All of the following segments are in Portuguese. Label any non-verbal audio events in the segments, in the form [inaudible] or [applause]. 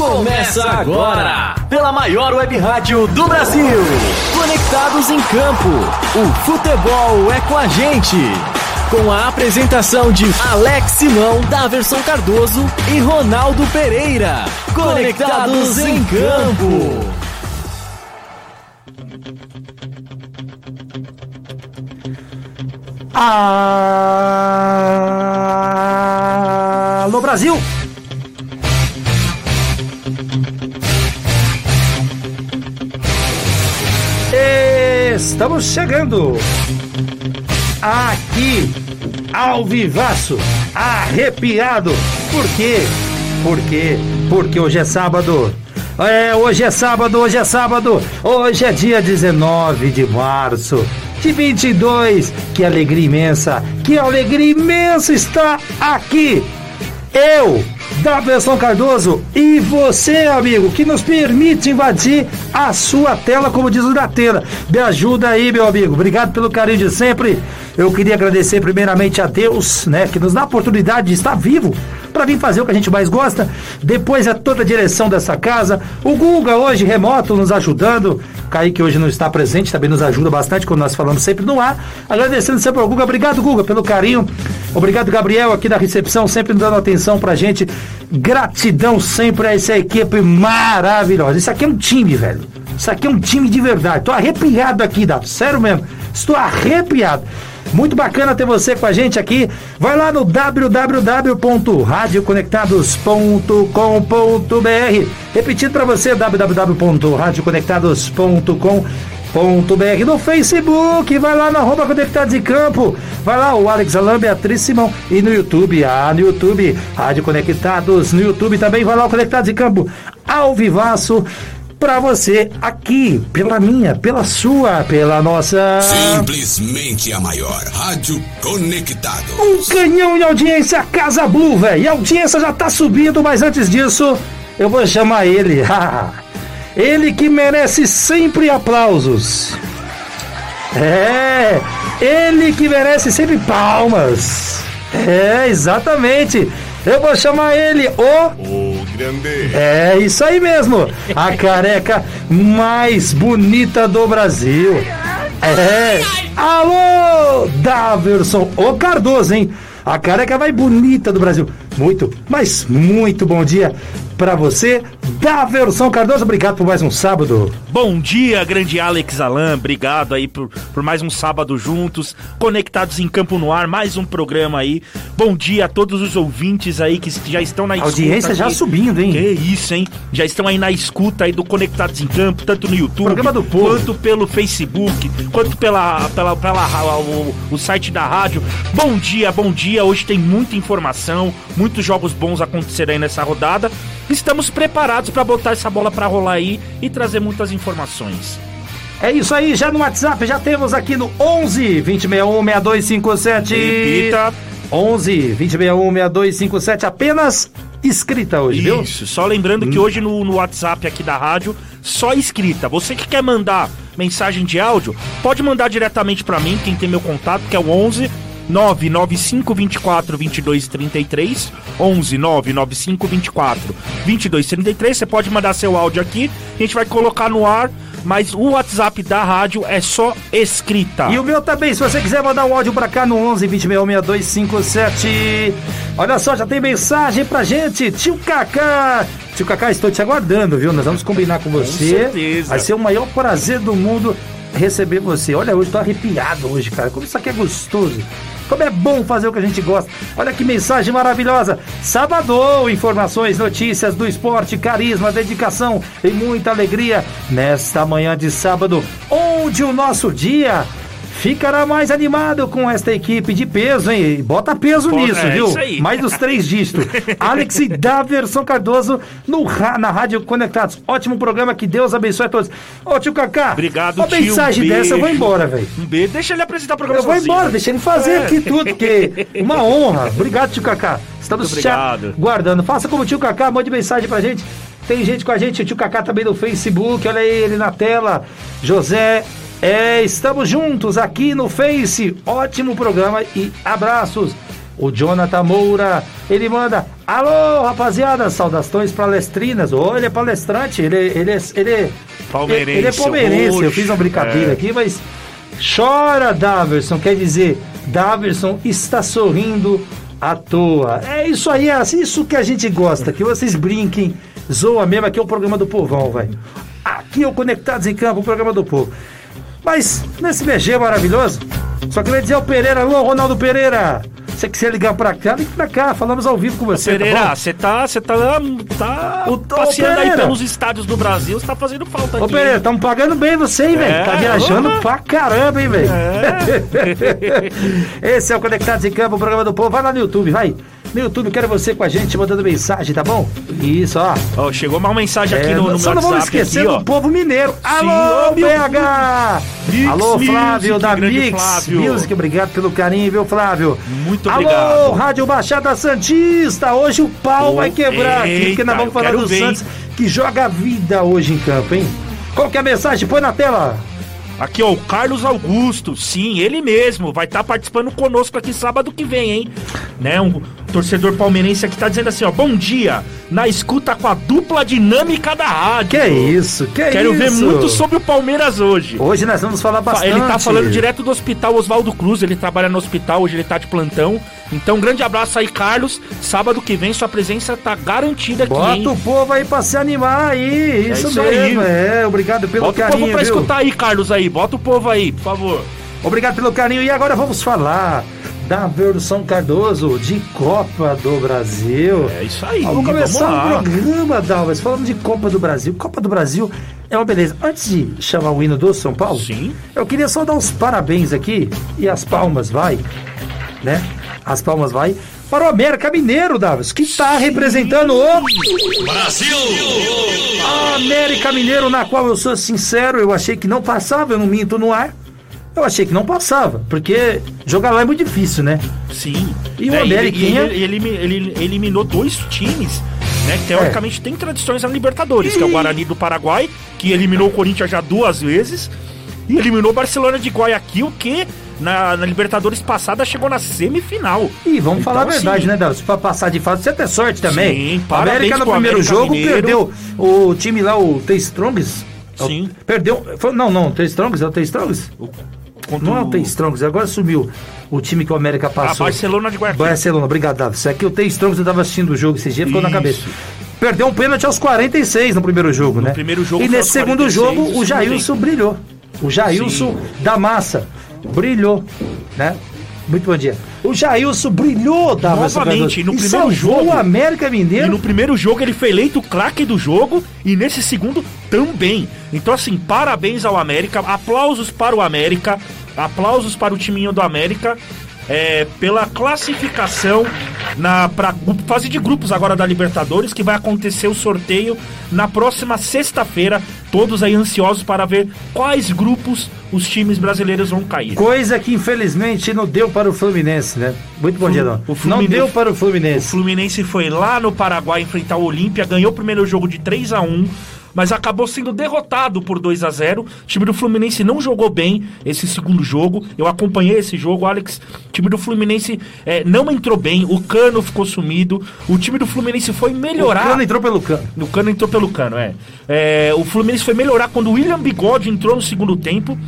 Começa agora, pela maior web rádio do Brasil. Conectados em campo, o futebol é com a gente. Com a apresentação de Alex Simão, Daverson Cardoso e Ronaldo Pereira. Conectados em campo. Alô Brasil! Estamos chegando aqui ao vivaço, arrepiado. Por quê? Por quê? Porque hoje é sábado. É, hoje é sábado, hoje é sábado. Hoje é dia 19 de março de 22. Que alegria imensa, que alegria imensa está aqui. Eu, Daverson Cardoso e você, amigo, que nos permite invadir a sua tela, como diz o da tela. Me ajuda aí, meu amigo. Obrigado pelo carinho de sempre. Eu queria agradecer primeiramente a Deus, né, que nos dá a oportunidade de estar vivo para vir fazer o que a gente mais gosta. Depois é toda a direção dessa casa. O Guga hoje remoto nos ajudando. Kaique hoje não está presente, também nos ajuda bastante quando nós falamos sempre no ar. Agradecendo sempre ao Guga. Obrigado, Guga, pelo carinho. Obrigado, Gabriel, aqui da recepção, sempre dando atenção pra gente. Gratidão sempre a essa equipe maravilhosa. Isso aqui é um time, velho. Isso aqui é um time de verdade. Tô arrepiado aqui, Dato. Sério mesmo. Estou arrepiado. Muito bacana ter você com a gente aqui. Vai lá no www.radioconectados.com.br. Repetindo para você, www.radioconectados.com.br no Facebook, vai lá no arroba Conectados em Campo, vai lá o Alex Alam, Beatriz Simão. E no YouTube, ah, no YouTube, Rádio Conectados, no YouTube também. Vai lá o Conectados em Campo, ao vivaço, para você aqui, pela minha, pela sua, pela nossa. Simplesmente a maior. Rádio Conectado. Um canhão de audiência, Casa Blue, velho. E a audiência já tá subindo, mas antes disso, eu vou chamar ele. [laughs] ele que merece sempre aplausos. É, ele que merece sempre palmas. É, exatamente. Eu vou chamar ele o. É isso aí mesmo. A careca mais bonita do Brasil. É. Alô, Daverson. Ô Cardoso, hein? A careca mais bonita do Brasil. Muito, mas muito bom dia para você, Daverson Cardoso. Obrigado por mais um sábado. Bom dia, grande Alex Alan. Obrigado aí por, por mais um sábado juntos, conectados em Campo no Ar, mais um programa aí. Bom dia a todos os ouvintes aí que já estão na A escuta. audiência já subindo, hein? Que isso, hein? Já estão aí na escuta aí do Conectados em Campo, tanto no YouTube, Programa do povo. quanto pelo Facebook, quanto pela, pela, pela o, o site da rádio. Bom dia, bom dia. Hoje tem muita informação, muitos jogos bons aconteceram aí nessa rodada. Estamos preparados para botar essa bola para rolar aí e trazer muitas informações. É isso aí, já no WhatsApp, já temos aqui no 11 2061 6257. Repita. 11 2061 6257, apenas escrita hoje, viu? Isso, só lembrando que hoje no, no WhatsApp aqui da rádio, só escrita. Você que quer mandar mensagem de áudio, pode mandar diretamente pra mim, quem tem meu contato, que é o 11 99524 2233 11 99524 2233 Você pode mandar seu áudio aqui, a gente vai colocar no ar, mas o WhatsApp da rádio é só escrita. E o meu também, se você quiser mandar um áudio pra cá no 11 206257. Olha só, já tem mensagem pra gente. Tio Kaká. Tio Kaká, estou te aguardando, viu? Nós vamos combinar com você. certeza. Vai ser o maior prazer do mundo receber você. Olha, hoje tô arrepiado hoje, cara. Como isso aqui é gostoso. Como é bom fazer o que a gente gosta. Olha que mensagem maravilhosa. Sábado, informações, notícias do esporte, carisma, dedicação e muita alegria nesta manhã de sábado, onde o nosso dia ficará mais animado com esta equipe de peso, hein? Bota peso Bota- nisso, é viu? isso aí. Mais dos três dígitos. [laughs] Alex e Daverson Cardoso no, na Rádio Conectados. Ótimo programa, que Deus abençoe a todos. Ô, tio Cacá, Obrigado, uma tio. mensagem um dessa, eu vou embora, velho. Um beijo. Deixa ele apresentar o programa Eu vou sozinho. embora, deixa ele fazer É. aqui tudo, porque [laughs] uma honra. Obrigado, tio Cacá. Estamos guardando. Faça como o tio Cacá, mande mensagem pra gente. Tem gente com a gente, o tio Cacá também no Facebook, olha aí ele na tela. José, é, estamos juntos aqui no Face. Ótimo programa e abraços. O Jonathan Moura, ele manda, alô rapaziada, saudações palestrinas. Ô, ele é palestrante, ele, ele, é, ele, é- Palmeirense, ele é palmeirense. Eu fiz uma brincadeira é. aqui, mas chora, Daverson, quer dizer, Daverson está sorrindo à toa. É isso aí, é isso que a gente gosta, que vocês brinquem, zoa mesmo, aqui é o programa do povão, velho. Aqui é o Conectados em Campo, o programa do povo. Mas, nesse BG maravilhoso, só queria dizer ao Pereira, alô, Ronaldo Pereira, você quiser ligar pra cá, ligue pra cá, falamos ao vivo com você, tá Pereira, você tá, você tá, tá Ô, ô, passeando aí pelos estádios do Brasil, você tá fazendo falta Ô aqui. Pereira, estamos pagando bem você, hein, velho? É, Tá viajando opa. pra caramba, hein, velho? É. [laughs] Esse é o Conectados em Campo, o programa do povo. Vai lá no YouTube, vai. No YouTube, quero você com a gente, mandando mensagem, tá bom? Isso, ó. Ó, chegou uma mensagem aqui É, no, no só não vamos esquecer aqui, do povo mineiro. Alô, meu- BH! Mix Alô, Flávio da Mix Flávio. Music, obrigado pelo carinho, viu, Flávio? Muito Alô, obrigado. Rádio Baixada Santista, hoje o pau Ô, vai quebrar aqui, porque nós eita, vamos falar do ver, Santos, que joga a vida hoje em campo, hein? Qual que é a mensagem? Põe na tela. Aqui, ó, o Carlos Augusto, sim, ele mesmo, vai estar participando conosco aqui sábado que vem, hein? Né, um torcedor palmeirense aqui tá dizendo assim, ó, bom dia, na escuta com a dupla dinâmica da rádio. Que é isso, que é Quero isso? ver muito sobre o Palmeiras hoje. Hoje nós vamos falar Fa- bastante. Ele tá falando direto do hospital Oswaldo Cruz, ele trabalha no hospital, hoje ele tá de plantão. Então, um grande abraço aí, Carlos. Sábado que vem, sua presença tá garantida aqui, Bota hein? o povo aí pra se animar aí, isso, isso mesmo, aí. é, obrigado pelo Bota o carinho, povo pra viu? escutar aí, Carlos, aí. Bota o povo aí, por favor. Obrigado pelo carinho. E agora vamos falar da versão Cardoso de Copa do Brasil. É isso aí, Vamos vamos começar o programa, Dalmas, falando de Copa do Brasil. Copa do Brasil é uma beleza. Antes de chamar o hino do São Paulo, Sim. eu queria só dar os parabéns aqui e as palmas vai, né? As palmas vai para o América Mineiro, Davis, que está representando o Brasil! América Mineiro, na qual eu sou sincero, eu achei que não passava, eu não minto no ar. Eu achei que não passava, porque jogar lá é muito difícil, né? Sim. E o É, Ameriquinha? Ele, ele, ele- ele eliminou dois times, né? Que teoricamente tem tradições na Libertadores, que é o Guarani do Paraguai, que eliminou o Corinthians já duas vezes, e eliminou o Barcelona de Guayaquil, que na, na Libertadores passada chegou na semifinal. E vamos Então, falar a verdade, assim, né, Davis? Pra passar de fase, você tem sorte também. Sim, o parabéns América no primeiro América jogo Mineiro. perdeu o time lá, o T Strongs. Sim. Perdeu. foi- não, não, T Strongs, é o T Strongs? Contra Não é o T Strongs, agora sumiu o time que o América A passou. Barcelona de Guayaquil. Barcelona, obrigado, Davi. Isso aqui o T Strongs, eu tava assistindo o jogo esse dia, ficou na Isso. cabeça. Perdeu um pênalti aos 46 no primeiro jogo, né? primeiro jogo E nesse segundo 46, jogo, o Jailson brilhou. O Jailson da massa brilhou, né? Muito bom dia. O Jailson brilhou, Davi. Novamente, no primeiro jogo. o América Mineiro. E no primeiro jogo ele foi eleito o craque do jogo e nesse segundo também. Então, assim, parabéns ao América, aplausos para o América, aplausos para o timinho do América. É, pela classificação na pra fase de grupos agora da Libertadores, que vai acontecer o sorteio na próxima sexta-feira. Todos aí ansiosos para ver quais grupos os times brasileiros vão cair. Coisa que infelizmente não deu para o Fluminense, né? Muito bom dia, o Não Fluminense- deu para o O Fluminense. Fluminense foi lá no Paraguai enfrentar o Olímpia, ganhou o primeiro jogo de 3 a 1 mas acabou sendo derrotado por 2 a 0 O time do Fluminense não jogou bem esse segundo jogo. Eu acompanhei esse jogo, Alex. O time do Fluminense eh, não entrou bem, o Cano ficou sumido. O time do Fluminense foi O melhorar. Cano entrou pelo cano. O Cano entrou pelo Cano, é. É, O Fluminense foi melhorar quando o William Bigode entrou no segundo tempo,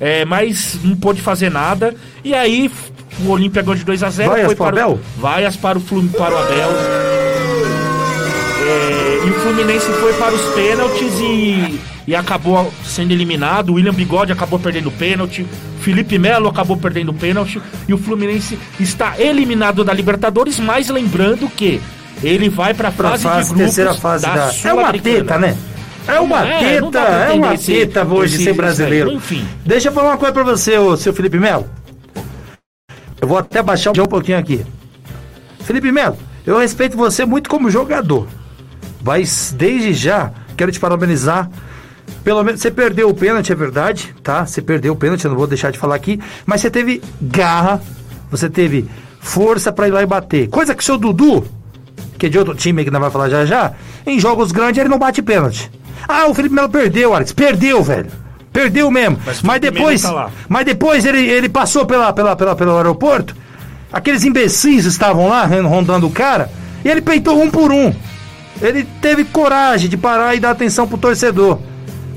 é, mas não pôde fazer nada. E aí o Olímpia ganhou de 2 a 0 Vaias foi para Abel? O, vaias para o Fluminense para o Abel. É, e o Fluminense foi para os pênaltis e, e acabou sendo eliminado. O William Bigode acabou perdendo o pênalti. Felipe Melo acabou perdendo o pênalti. E o Fluminense está eliminado da Libertadores, mas lembrando que ele vai para a fase, fase, de grupos terceira fase da, da. É uma teta, né? É uma É, teta, é uma teta hoje esse- ser brasileiro. Enfim. Deixa eu falar uma coisa pra você, ô, seu Felipe Melo. Eu vou até baixar um pouquinho aqui. Felipe Melo, eu respeito você muito como jogador. Mas desde já, quero te parabenizar. Pelo menos você perdeu o pênalti, é verdade, tá? Você perdeu o pênalti, eu não vou deixar de falar aqui. Mas você teve garra, você teve força pra ir lá e bater. Coisa que o seu Dudu, que é de outro time que nós vamos falar já já, em jogos grandes ele não bate pênalti. Ah, o Felipe Melo perdeu, Alex. Perdeu, velho. Perdeu mesmo. Mas Mas, depois, tá mas depois ele, ele passou pela, pela, pela, pelo aeroporto Aqueles imbecis estavam lá rondando o cara e ele peitou um por um. Ele teve coragem de parar e dar atenção pro torcedor,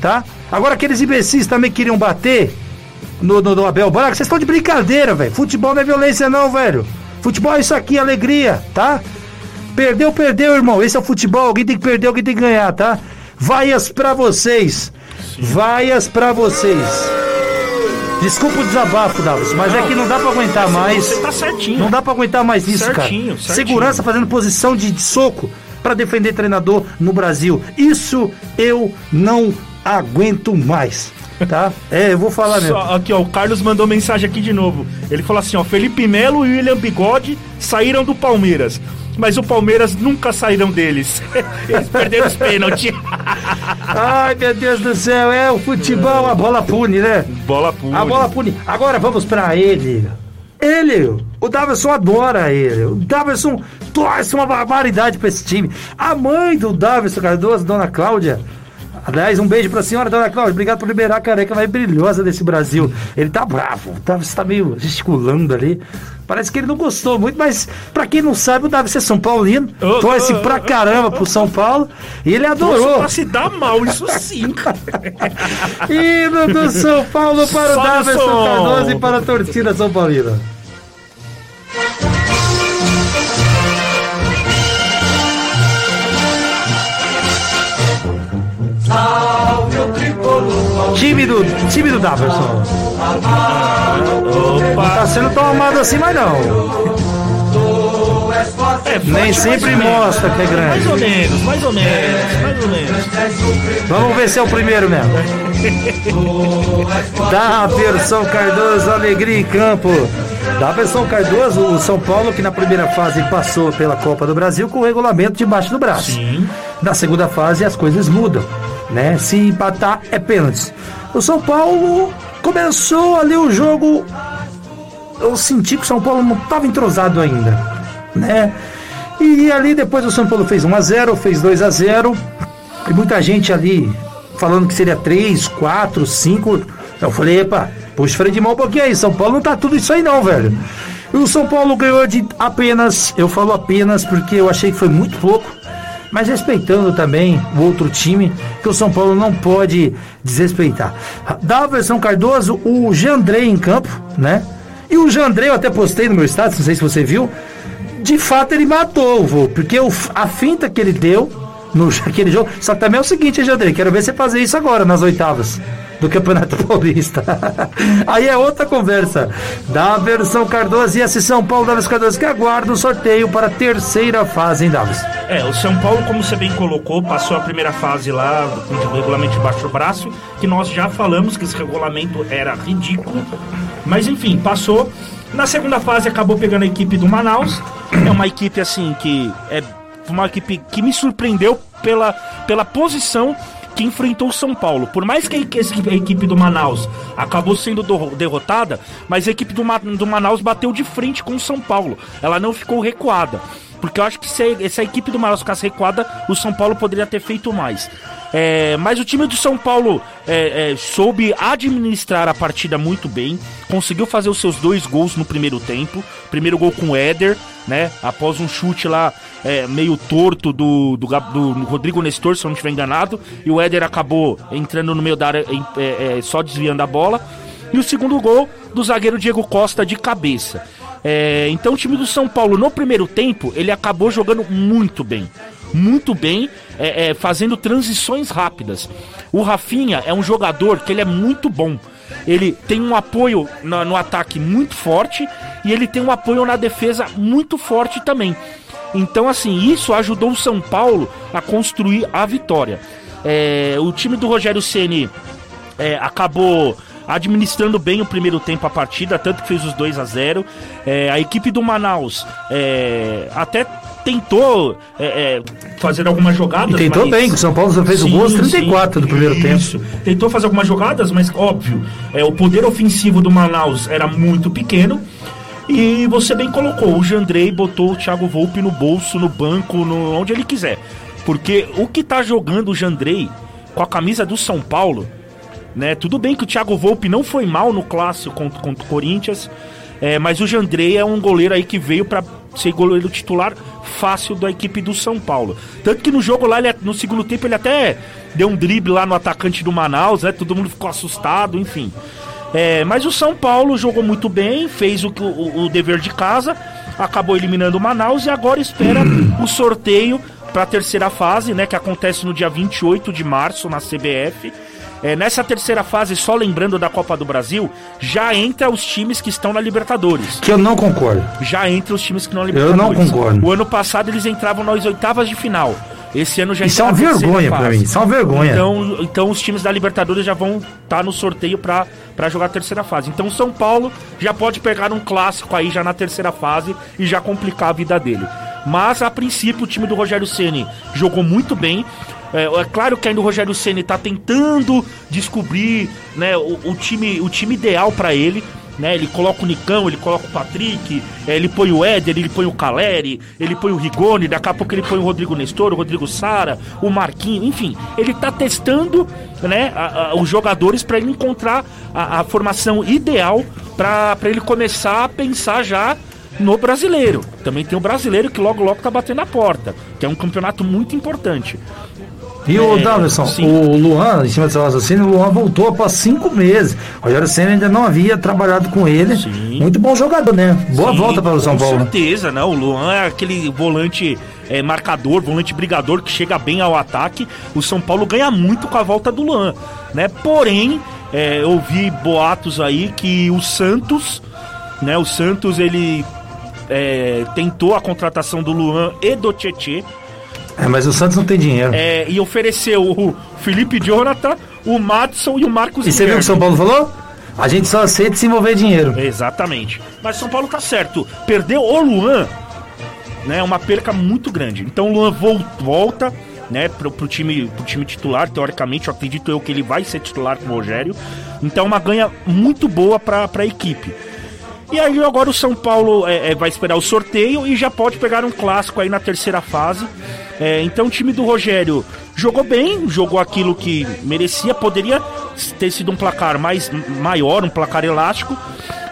tá? Agora aqueles imbecis também queriam bater no, no, no Abel Braga. Vocês estão de brincadeira, velho. Futebol não é violência não, velho. Futebol é isso aqui, alegria, tá? Perdeu, perdeu, irmão. Esse é o futebol. Alguém tem que perder, alguém tem que ganhar, tá? Vaias pra vocês. Vaias pra vocês. Desculpa o desabafo, Davos, mas é que não dá pra aguentar mais. Você tá certinho. Não dá pra aguentar mais isso, Certinho, cara. certinho. Segurança fazendo posição de, de soco pra defender treinador no Brasil. Isso eu não aguento mais, tá? É, eu vou falar mesmo. Só, aqui, ó, o Carlos mandou mensagem aqui de novo. Ele falou assim, ó, Felipe Melo e William Bigode saíram do Palmeiras. Mas o Palmeiras nunca saíram deles. [laughs] Eles perderam os pênaltis. [laughs] Ai, meu Deus do céu, é o futebol, a bola pune, né? Bola pura. A bola pune. Agora vamos pra ele. Ele, o Davidson adora ele. O Davidson torce uma barbaridade pra esse time. A mãe do Davidson Cardoso, Dona Cláudia. Aliás, um beijo pra senhora, Dona Cláudia. Obrigado por liberar a careca mais brilhosa desse Brasil. Ele tá bravo. O Davidson tá meio gesticulando ali. Parece que ele não gostou muito, mas pra quem não sabe, o Davidson é São Paulino. Ô, torce ô, pra caramba pro São Paulo. E ele adorou. pra se dar mal, isso sim. [laughs] Hino do São Paulo para o Sobe o Davidson som. Cardoso e para a torcida São Paulina. Time do, time do Davidson. Não tá sendo tão amado assim, mas não. É, forte, Nem sempre mostra que é Mais ou grande. menos, mais ou menos, mais ou menos. Vamos ver se é o primeiro mesmo. Daverson Cardoso, alegria em campo. Daverson Cardoso, o São Paulo que na primeira fase passou pela Copa do Brasil com o regulamento debaixo do braço. Sim. Na segunda fase as coisas mudam, né? Se empatar é pênalti. O São Paulo começou ali o jogo. Eu senti que o São Paulo não estava entrosado ainda, né? E ali depois o São Paulo fez 1 a 0, fez 2 a 0 e muita gente ali falando que seria 3, 4, 5. Eu falei, epa, puxa freio de mão um pouquinho aí. São Paulo não tá tudo isso aí não, velho. E o São Paulo ganhou de apenas, eu falo apenas porque eu achei que foi muito pouco, mas respeitando também o outro time, que o São Paulo não pode desrespeitar. Da versão Cardoso, o Jandrei em campo, né? E o Jandrei, eu até postei no meu status, não sei se você viu, de fato ele matou o voo, porque a finta que ele deu no [laughs] aquele jogo. Só que também é o seguinte, Jandrei, quero ver você fazer isso agora nas oitavas do Campeonato [laughs] Paulista. Aí é outra conversa. Da versão Cardoso e esse São Paulo Davis Cardoso que aguarda o sorteio para a terceira fase, hein, Davis? É, o São Paulo, como você bem colocou, passou a primeira fase lá com o regulamento debaixo do braço, que nós já falamos que esse regulamento era ridículo. Mas enfim, passou. Na segunda fase acabou pegando a equipe do Manaus. É uma equipe assim que é uma equipe que me surpreendeu pela, pela posição que enfrentou o São Paulo. Por mais que a equipe, do Manaus acabou sendo do- derrotada, mas a equipe do, Ma- do Manaus bateu de frente com o São Paulo. Ela não ficou recuada. Porque eu acho que se, se a equipe do Manaus ficasse recuada, o São Paulo poderia ter feito mais. É, mas o time do São Paulo é, é, soube administrar a partida muito bem, conseguiu fazer os seus dois gols no primeiro tempo. Primeiro gol com o Éder, né? Após um chute lá é, meio torto do, do, do Rodrigo Nestor, se eu não estiver enganado, e o Éder acabou entrando no meio da área, é, é, só desviando a bola. E o segundo gol do zagueiro Diego Costa de cabeça. É, então o time do São Paulo no primeiro tempo ele acabou jogando muito bem. Muito bem, é, é, fazendo transições rápidas. O Rafinha é um jogador que ele é muito bom. Ele tem um apoio na- no ataque muito forte e ele tem um apoio na defesa muito forte também. Então, assim, isso ajudou o São Paulo a construir a vitória. É, o time do Rogério Ceni é, acabou administrando bem o primeiro tempo a partida, tanto que fez os 2 a 0 É, A equipe do Manaus é, até tentou é, é, fazer algumas jogadas. E tentou mas- bem, o São Paulo só fez o gol aos 34 do primeiro tempo. Isso. Tentou fazer algumas jogadas, mas óbvio, é, o poder ofensivo do Manaus era muito pequeno. E você bem colocou, o Jandrei botou o Thiago Volpe no bolso, no banco, no, onde ele quiser. Porque o que tá jogando o Jandrei com a camisa do São Paulo, né? Tudo bem que o Thiago Volpe não foi mal no clássico contra, contra o Corinthians. É, mas o Jandrei é um goleiro aí que veio para ser goleiro titular fácil da equipe do São Paulo. Tanto que no jogo lá, ele, no segundo tempo, ele até deu um drible lá no atacante do Manaus, né? Todo mundo ficou assustado, enfim. É, mas o São Paulo jogou muito bem, fez o, o, o dever de casa, acabou eliminando o Manaus e agora espera o sorteio para a terceira fase, né? Que acontece no dia 28 de março na CBF. É, nessa terceira fase, só lembrando da Copa do Brasil, já entra os times que estão na Libertadores. Que eu não concordo. Já entra os times que estão na Eu Libertadores. não concordo. O ano passado eles entravam nas oitavas de final. Esse ano já Isso é uma vergonha pra fase. mim, isso é uma vergonha. Então, então os times da Libertadores já vão estar no sorteio pra pra jogar a terceira fase. Então o São Paulo já pode pegar um clássico aí já na terceira fase e já complicar a vida dele. Mas a princípio o time do Rogério Ceni jogou muito bem. É, é claro que ainda o Rogério Ceni tá tentando descobrir, né, o, o time, o time ideal pra ele. Né, ele coloca o Nicão, ele coloca o Patrick, é, ele põe o Éder, ele põe o Caleri, ele põe o Rigoni, daqui a pouco ele põe o Rodrigo Nestor, o Rodrigo Sara, o Marquinhos, enfim, ele tá testando né, a- a- os jogadores para ele encontrar a, a formação ideal para ele começar a pensar já no brasileiro. Também tem o brasileiro que logo logo tá batendo a porta, que é um campeonato muito importante. E o É, Davidson, sim. o Luan, em cima do seu raciocínio, o Luan voltou após cinco meses. O Rogério Senna ainda não havia trabalhado com ele. Sim. Muito bom jogador, né? Boa Sim, volta para o São com Paulo. certeza, né? O Luan é aquele volante é, marcador, volante brigador que chega bem ao ataque. O São Paulo ganha muito com a volta do Luan, né? Porém, é, eu ouvi boatos aí que o Santos, né? O Santos ele é, tentou a contratação do Luan e do Tietê É, mas o Santos não tem dinheiro. é, e ofereceu o Felipe Jonathan, o Madison e o Marcos e você viu o que o São Paulo falou? A gente só aceita se envolver dinheiro. Exatamente. Mas São Paulo tá certo. Perdeu o Luan, né? É uma perca muito grande. Então o Luan vol- volta, né, pro, pro, time, pro time titular, teoricamente, eu acredito eu que ele vai ser titular com o Rogério. Então é uma ganha muito boa pra, pra equipe. E aí agora o São Paulo é, é, vai esperar o sorteio e já pode pegar um clássico aí na terceira fase. É, então o time do Rogério jogou bem, jogou aquilo que merecia, poderia ter sido um placar mais maior, um placar elástico.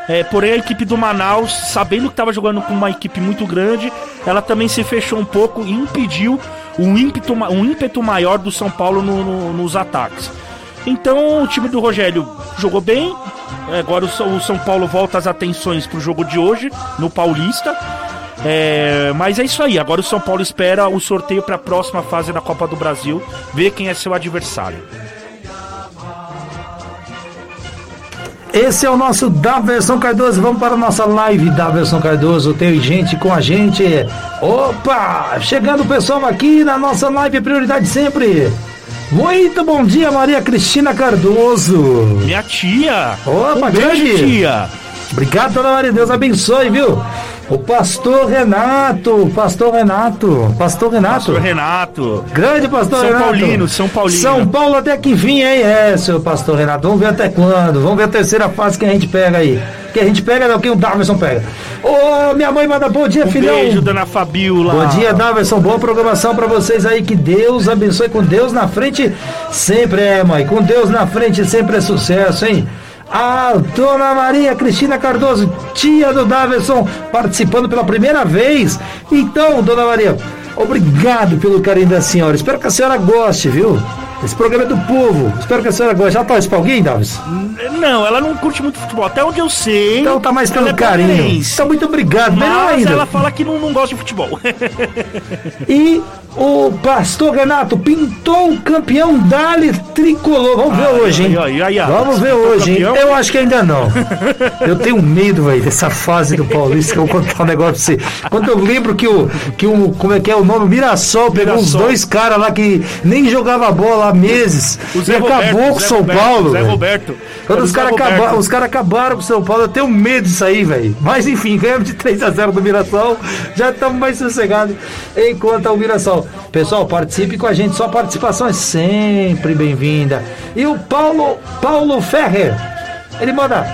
É, porém a equipe do Manaus, sabendo que estava jogando com uma equipe muito grande, ela também se fechou um pouco e impediu um ímpeto, um ímpeto maior do São Paulo no- no- nos ataques. Então o time do Rogério jogou bem. É, Agora o São- Paulo volta as atenções pro jogo de hoje, no Paulista. É, mas é isso aí. Agora o São Paulo espera o sorteio para a próxima fase da Copa do Brasil, ver quem é seu adversário. Esse é o nosso Daverson Cardoso. Vamos para a nossa live, Daverson Cardoso. Tem gente com a gente. Opa! Chegando o pessoal aqui na nossa live, prioridade sempre. Muito bom dia, Maria Cristina Cardoso. Minha tia! Opa, um grande. tia! Obrigado, dona Maria. Deus abençoe, viu? O pastor Renato. Pastor Renato. Pastor Renato. Pastor Renato. Grande pastor São Renato. Paulino, São Paulino. São Paulo até que fim, hein? É, seu pastor Renato. Vamos ver até quando. Vamos ver a terceira fase que a gente pega aí. Que a gente pega, não, que o Davidson pega. Ô, minha mãe manda bom dia, Um filhão. beijo, dona Fabiola. Bom dia, Davidson. Boa programação pra vocês aí. Que Deus abençoe. Com Deus na frente sempre é, mãe. Com Deus na frente sempre é sucesso, hein? A dona Maria Cristina Cardoso, tia do Davidson, participando pela primeira vez. Então, dona Maria, obrigado pelo carinho da senhora. Espero que a senhora goste, viu? Esse programa é do povo. Espero que a senhora goste. Já torce pra alguém, Davidson? Não, ela não curte muito futebol. Até onde eu sei. Então tá mais pelo ela é carinho. Então, muito obrigado. Melhor Mas ainda. ela fala que não, não gosta de futebol. [laughs] E o pastor Renato pintou o campeão Dali tricolor. Vamos ver Ai, hoje, hein? ai, ai, ai, Vamos ver hoje, hein? campeão? Eu acho que ainda não. [laughs] Eu tenho medo, velho, dessa fase do Paulista que eu vou contar um negócio pra você. Quando eu lembro que o, que o como é que é o nome? Mirassol pegou uns Mirassol. dois caras lá que nem jogava bola há meses O e Zé acabou Roberto, com o São Roberto, Paulo. Zé. Roberto. Quando os o caras acabaram, os cara acabaram com o São Paulo, eu tenho medo disso aí, velho. Mas enfim, ganhamos de 3x0 do Mirassol, já estamos mais sossegados enquanto ao Mirassol. Pessoal, participe com a gente, sua participação é sempre bem-vinda. E o Paulo, Paulo Ferrer, ele manda,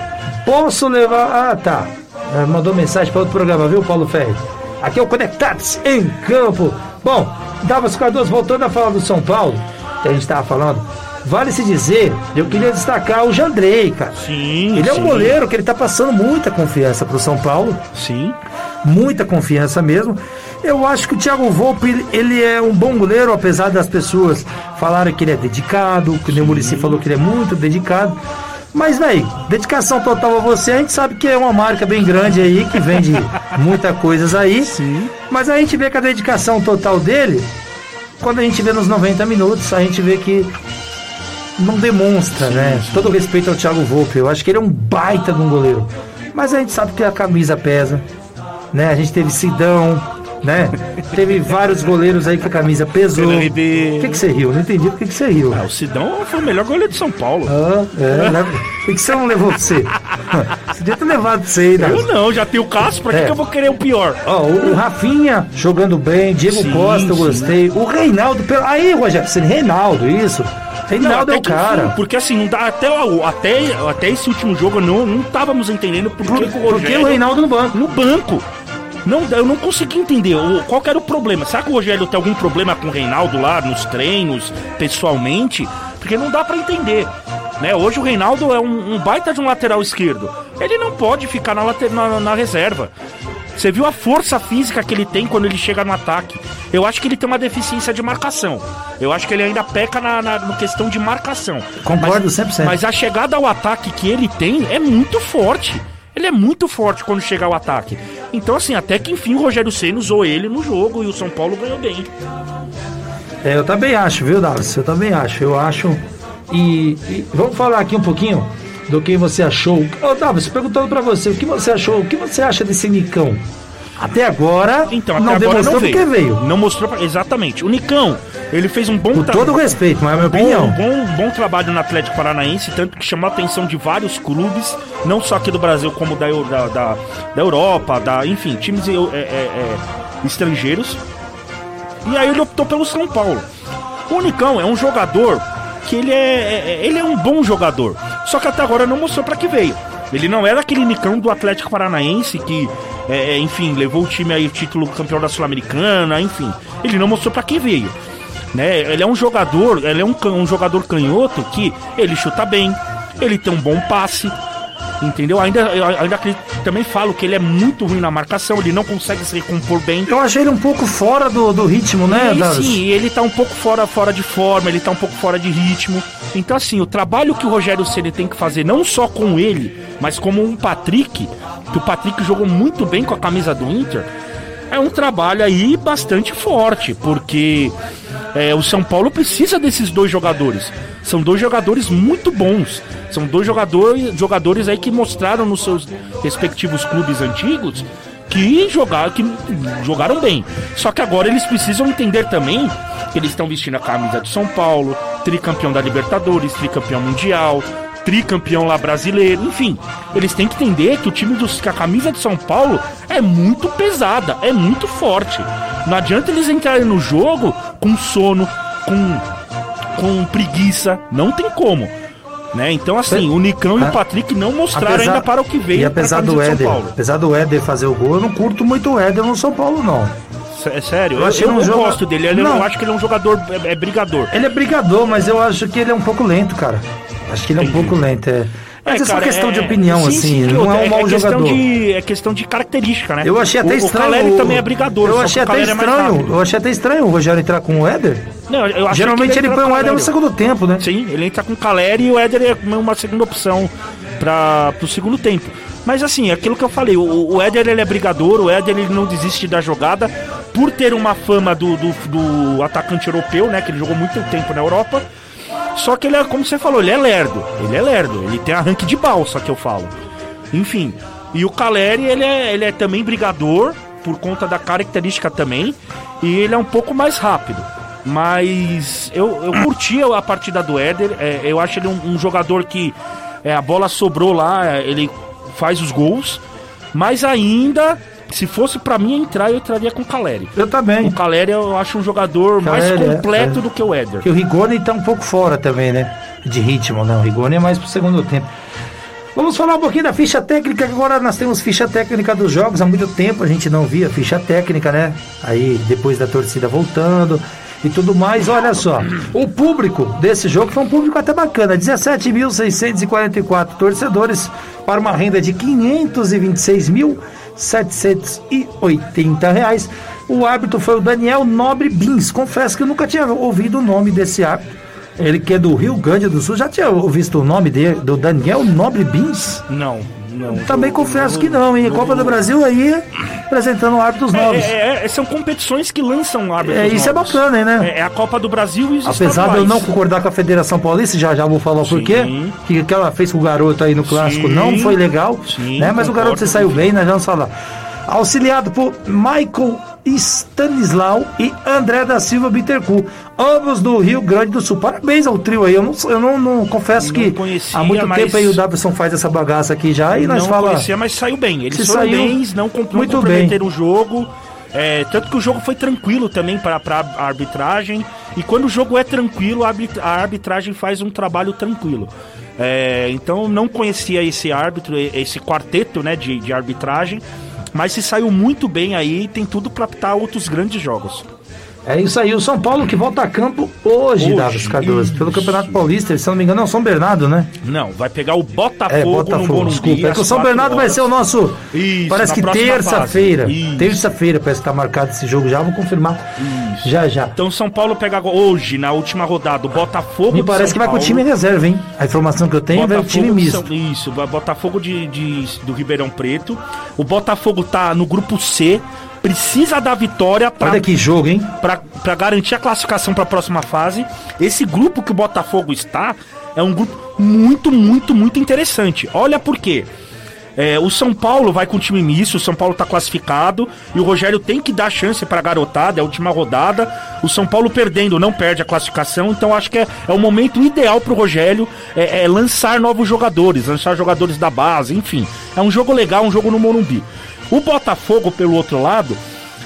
posso levar. Ah, tá. Eh, Mandou mensagem para outro programa, viu, Paulo Ferrer? Aqui é o Conectados em Campo. Bom, Davos Cardoso, voltando a falar do São Paulo, que a gente estava falando. Vale se dizer, eu queria destacar o Jandrei, cara. Sim. Ele é um sim, goleiro que ele tá passando muita confiança pro São Paulo, Sim. muita confiança mesmo. Eu acho que o Thiago Volpe, ele é um bom goleiro, apesar das pessoas falarem que ele é dedicado, que o Murici falou que ele é muito dedicado. Mas, velho, dedicação total a você, a gente sabe que é uma marca bem grande aí, que vende [laughs] muita coisas aí. Sim. Mas a gente vê que a dedicação total dele, quando a gente vê nos 90 minutos, a gente vê que não demonstra, né? Todo respeito ao Thiago Volpe. Eu acho que ele é um baita de um goleiro. Mas a gente sabe que a camisa pesa, né? A gente teve Sidão, né? Teve vários goleiros aí que a camisa pesou. Ribeiro. que, que você riu? Não entendi por que, que você riu. Ah, o Sidão foi o melhor goleiro de São Paulo. Ah, é, né? Por que você não levou pra você? Você devia ter levado pra você aí, Eu Davi. não, já tenho o Cássio, pra que, É. que eu vou querer o pior? Ó, o, o Rafinha jogando bem, Diego Sim, Costa, eu sim. gostei. O Reinaldo, pelo- aí, Rogério, você Reinaldo, isso. Reinaldo é o cara. enfim, porque assim, não dá, até, o- até, até esse último jogo não, não estávamos entendendo por, Por, que, o Rogério... o Reinaldo no banco? no banco. Não, eu não consegui entender qual era o problema. Será que o Rogério tem algum problema com o Reinaldo lá nos treinos, pessoalmente? Porque não dá pra entender. Né? Hoje o Reinaldo é um, um baita de um lateral esquerdo. Ele não pode ficar na, na, na reserva. Você viu a força física que ele tem quando ele chega no ataque. Eu acho que ele tem uma deficiência de marcação. Eu acho que ele ainda peca na, na, na questão de marcação. Concordo Mas- 100%. Mas a chegada ao ataque que ele tem é muito forte. Ele é muito forte quando chega ao ataque. Então, assim, até que enfim o Rogério Senna usou ele no jogo e o São Paulo ganhou bem. É, eu também acho, viu, Davis? Eu também acho. Eu acho. E, e vamos falar aqui um pouquinho do que você achou. Ô, Davis, perguntando pra você, o que você achou? O que você acha desse Nicão? Até agora, Então, até não agora demonstrou não veio. porque veio. Não mostrou pra... Exatamente. O Nicão, ele fez um bom Com tra- todo o respeito, mas é a minha bom, opinião. bom, bom trabalho no Atlético Paranaense, tanto que chamou a atenção de vários clubes, não só aqui do Brasil, como da, da, da, da Europa, da, enfim, times é, é, é, estrangeiros. E aí ele optou pelo São Paulo. O Nicão é um jogador que ele é, é- ele é um bom jogador, só que até agora não mostrou pra que veio. Ele não era aquele Nicão do Atlético Paranaense que, é, é, enfim, levou o time aí o título campeão da Sul-Americana, enfim. Ele não mostrou pra que veio né? Ele é um jogador, ele é um, um jogador canhoto que ele chuta bem, ele tem um bom passe, entendeu? Ainda, ainda também falo que ele é muito ruim na marcação, ele não consegue se recompor bem. Eu achei ele um pouco fora do, do ritmo, né, E, Davis? sim, ele tá um pouco fora, fora de forma, ele tá um pouco fora de ritmo. Então, assim, o trabalho que o Rogério Ceni tem que fazer, não só com ele, mas como um Patrick, que o Patrick jogou muito bem com a camisa do Inter, é um trabalho aí bastante forte, porque é, o São Paulo precisa desses dois jogadores. São dois jogadores muito bons. São dois jogadores, jogadores aí que mostraram nos seus respectivos clubes antigos que jogaram, que jogaram bem. Só que agora eles precisam entender também que eles estão vestindo a camisa de São Paulo, tricampeão da Libertadores, tricampeão mundial, tricampeão lá brasileiro, enfim. Eles têm que entender que o time dos que a camisa de São Paulo é muito pesada, é muito forte. Não adianta eles entrarem no jogo com sono, com com preguiça, não tem como. Né? Então, assim, o Nicão e o Patrick não mostraram ainda para o que veio E apesar do Éder, apesar do Éder fazer o gol, eu não curto muito o Éder no São Paulo, não. É sério, Eu eu, eu, um eu jogo- gosto dele. Ele, Não. Eu acho que ele é um jogador, é, é brigador. Ele é brigador, mas eu acho que ele é um pouco lento, cara. Acho que ele é um pouco lento, é. Mas é, só cara, questão de opinião, sim, assim, sim, não outra, é um mau questão jogador. De, é questão de característica, né? Eu achei até o, estranho. O Caleri também é brigador. Eu só achei o até é estranho. rápido. eu achei até estranho o Rogério entrar com o Éder. Não, eu Geralmente ele entra põe o Éder no segundo tempo, né? Sim, ele entra com o Caleri e o Éder é uma segunda opção para o segundo tempo. Mas assim, aquilo que eu falei, o, o Éder ele é brigador, o Éder ele não desiste da jogada por ter uma fama do, do, do atacante europeu, né? Que ele jogou muito tempo na Europa. Só que ele é, como você falou, ele é lerdo. Ele é lerdo, ele tem arranque de balsa que eu falo. Enfim. E o Caleri, ele é, ele é também brigador, por conta da característica também. E ele é um pouco mais rápido. Mas eu, eu curti a partida do Éder. é, eu acho ele um, um jogador que é, a bola sobrou lá, é, ele faz os gols. Mas ainda, se fosse pra mim entrar, eu entraria com o Caleri. Eu também. O Caleri eu acho um jogador mais Caleri, é, completo é. do que o Éder. Porque o Rigoni tá um pouco fora também, né? De ritmo, não. O Rigoni é mais pro segundo tempo. Vamos falar um pouquinho da ficha técnica, agora nós temos ficha técnica dos jogos. Há muito tempo a gente não via ficha técnica, né? Aí depois da torcida voltando. e tudo mais. Olha só, o público desse jogo foi um público até bacana, 17.644 torcedores para uma renda de 526.780 reais. O árbitro foi o Daniel Nobre Bins. Confesso que eu nunca tinha ouvido o nome desse árbitro. Ele que é do Rio Grande do Sul. Já tinha visto o nome dele, do Daniel Nobre Bins? Não, não. Também confesso que não, hein? Copa do Brasil aí apresentando árbitros novos. É, é, é, são competições que lançam árbitros É, isso é bacana, hein, né? É, é a Copa do Brasil e os Apesar de eu não concordar com a Federação Paulista, já já vou falar o Sim. porquê, que, que ela fez com o garoto aí no clássico Sim. não foi legal, Sim, né? Mas o garoto concordo. se saiu bem, nós vamos falar. Auxiliado por Michael Stanislau e André da Silva Bittercourt, ambos do Rio Grande do Sul. Parabéns ao trio aí. Eu não, eu não, não- confesso Não que conhecia, há muito mas- tempo aí o Davidson faz essa bagaça aqui já e nós não fala. conhecia, mas saiu bem. Eles foram saiu bens, não, comp- não muito comprometeram o jogo. É, tanto que o jogo foi tranquilo também para a arbitragem. E quando o jogo é tranquilo, a arbit- a arbitragem faz um trabalho tranquilo. É, então não conhecia esse árbitro, esse quarteto né, de, de arbitragem. Mas se saiu muito bem aí, tem tudo para apitar outros grandes jogos. É isso aí, o São Paulo que volta a campo hoje, Hoje, Davis Cardoso, pelo isso. Campeonato Paulista, se não me engano, é o São Bernardo, né? Não, vai pegar o Botafogo, É, no Botafogo, Morumbi. desculpa. É que o São Bernardo vai horas. ser o nosso. Isso, parece que terça-feira. Isso. Terça-feira parece que tá marcado esse jogo já. Vou confirmar. Já, já. Então São Paulo pega hoje, na última rodada, o Botafogo Me parece que vai com o Paulo. time reserva, hein? A informação que eu tenho é o time misto. São- isso, vai Botafogo de, de- do Ribeirão Preto. O Botafogo tá no grupo C, precisa da vitória pra, Olha que jogo, hein? pra garantir a classificação pra próxima fase. Esse grupo que o Botafogo está é um grupo muito, muito, muito interessante. Olha por quê. É, o São Paulo vai com o time misto, o São Paulo tá classificado e o Rogério tem que dar chance pra garotada, é a última rodada. O São Paulo perdendo não perde a classificação, então acho que é, é o momento ideal pro Rogério é, é lançar novos jogadores, lançar jogadores da base, enfim. É um jogo legal, um jogo no Morumbi. O Botafogo, pelo outro lado,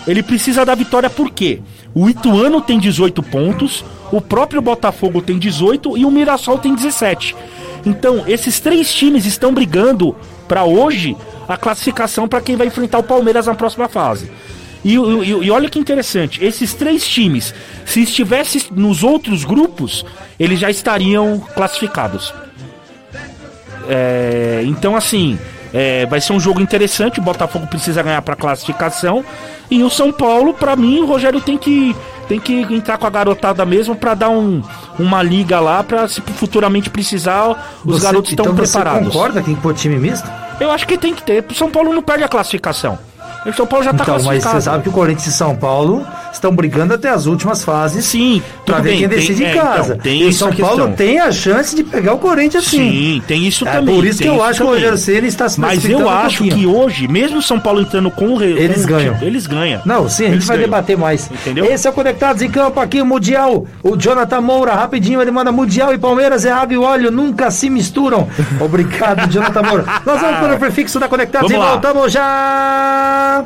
ele precisa da vitória por quê? O Ituano tem 18 pontos, o próprio Botafogo tem 18 e o Mirassol tem 17. Então, esses três times estão brigando para hoje a classificação para quem vai enfrentar o Palmeiras na próxima fase. E, e- e olha que interessante, esses três times, se estivesse nos outros grupos, eles já estariam classificados. É, então, assim, é, vai ser um jogo interessante. O Botafogo precisa ganhar para classificação. E o São Paulo, para mim, o Rogério tem que, tem que entrar com a garotada mesmo para dar um, uma liga lá, para se futuramente precisar, os Você- garotos estão então você preparados. concorda que tem que pôr time misto? Eu acho que tem que ter. O São Paulo não perde a classificação. O São Paulo já tá Então, mas classificado. você sabe que o Corinthians e São Paulo estão brigando até as últimas fases. Sim, tudo ver bem, quem tem- decide é, em casa. então, tem e São Paulo questão. tem a chance de pegar o Corinthians sim. Sim, tem isso É também. por isso que tem eu acho que o também. Rogério Ceni está se Mas eu um acho pouquinho. que hoje, mesmo São Paulo entrando com o Eles com ganham. Eles ganham. Não, sim, a gente Eles vai ganham. debater mais. Entendeu? Esse é o Conectados em Campo aqui, o Mundial. O Jonathan Moura, rapidinho, ele manda Mundial e Palmeiras é água e óleo, nunca se misturam. Obrigado, Jonathan Moura. Nós vamos [laughs] para o prefixo da Conectados Vamos e lá. voltamos já.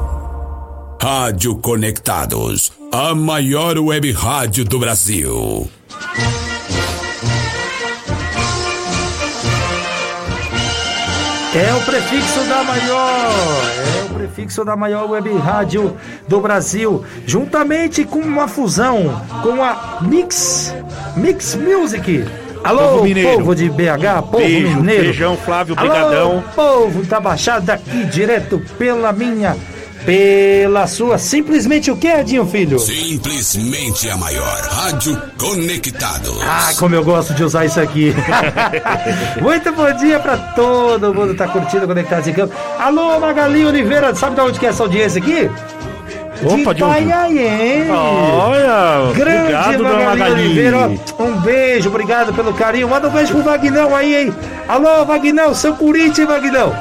Rádio Conectados, a maior web rádio do Brasil. É o prefixo da maior, é o prefixo da maior web rádio do Brasil, juntamente com uma fusão com a Mix, Mix Music, Alô, Povo povo de BH, povo Beijo, mineiro. beijão, Flávio, Alô, brigadão. povo da Baixada aqui, direto pela minha, pela sua. Simplesmente o que, Edinho, filho? Simplesmente a maior. Rádio Conectados. Ah, como eu gosto de usar isso aqui. [laughs] Muito bom dia pra todo mundo que tá curtindo Conectados em Campo. Alô, Magali Oliveira, sabe de onde que é essa audiência aqui? Opa, de onde? Itanhaém. Olha, Grande obrigado, Magali, Magali. Oliveira, um beijo, obrigado pelo carinho. Manda um beijo pro Vagnão aí, hein? Alô, Vagnão, seu Corinthians, hein, Vagnão?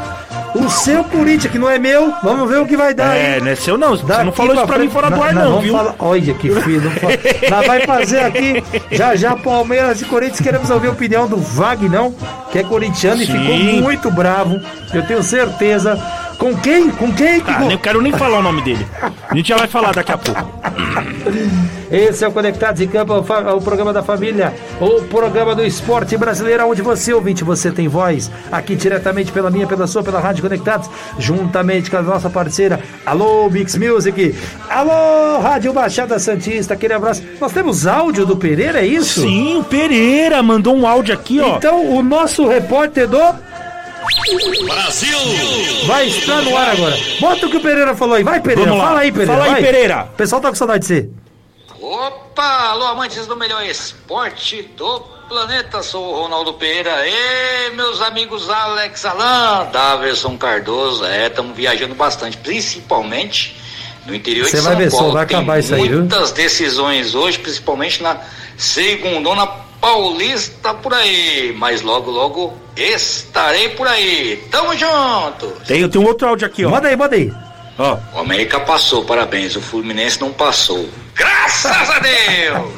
O seu Corinthians, que não é meu, vamos ver o que vai dar, É, hein? não é seu não. Você Daqui não falou isso pra mim frente- fora do Nós- ar não, vamos viu? falar- Olha que filho. não fala- Nós vai fazer aqui, já já Palmeiras e Corinthians, queremos ouvir a opinião do Vagnão, que é corintiano e Sim. ficou muito bravo, eu tenho certeza. Com quem? Com quem? que Ah, nem quero nem falar o nome dele. A gente já vai falar daqui a pouco. Esse é o Conectados em Campo, o programa da família, o programa do esporte brasileiro, onde você, ouvinte, você tem voz, aqui diretamente pela minha, pela sua, pela Rádio Conectados, juntamente com a nossa parceira, Alô Mix Music, Alô Rádio Baixada Santista, aquele abraço. Nós temos áudio do Pereira, é isso? Sim, o Pereira mandou um áudio aqui, ó. Então, o nosso repórter do. Brasil! Vai estar no ar agora. Bota o que o Pereira falou aí. Vai, Pereira. Vamos lá. Fala aí, Pereira. Fala aí, vai. Pereira. O pessoal tá com saudade de você. Opa, alô amantes do melhor esporte do planeta, sou o Ronaldo Pereira. E meus amigos Alex Alan, Daverson Cardoso, é, estamos viajando bastante, principalmente no interior Você de vai São ver só, Paulo. vai Tem acabar isso aí, viu? Muitas decisões hoje, principalmente na segundona paulista por aí, mas logo, logo estarei por aí. Tamo junto! Tem, tem um outro áudio aqui, ó. Manda aí, manda aí. Ó. O América passou, parabéns, o Fluminense não passou. Graças a Deus!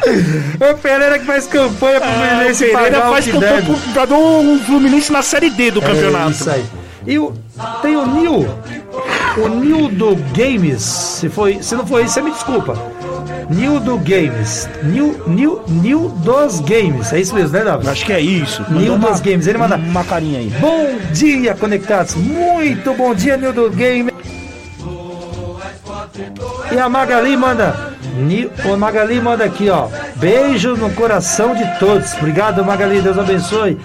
[laughs] O Pereira que faz campanha pro Ah, o Fluminense Pereira pagar o faz que campanha pro jogador o Fluminense na Série D do É campeonato. isso aí. E o, tem o Nil, o Nil do Games. Se, foi, se não foi isso, você me desculpa. Nil do Games. Nil, Nil, Nil dos Games. É isso mesmo, né, Davi? Acho que é isso. Mandou dos Games. Ele manda. uma carinha aí. Bom dia, conectados. Muito bom dia, Nil do Games. E a Magali manda. O Magali manda aqui, ó. Beijo no coração de todos. Obrigado, Magali. Deus abençoe.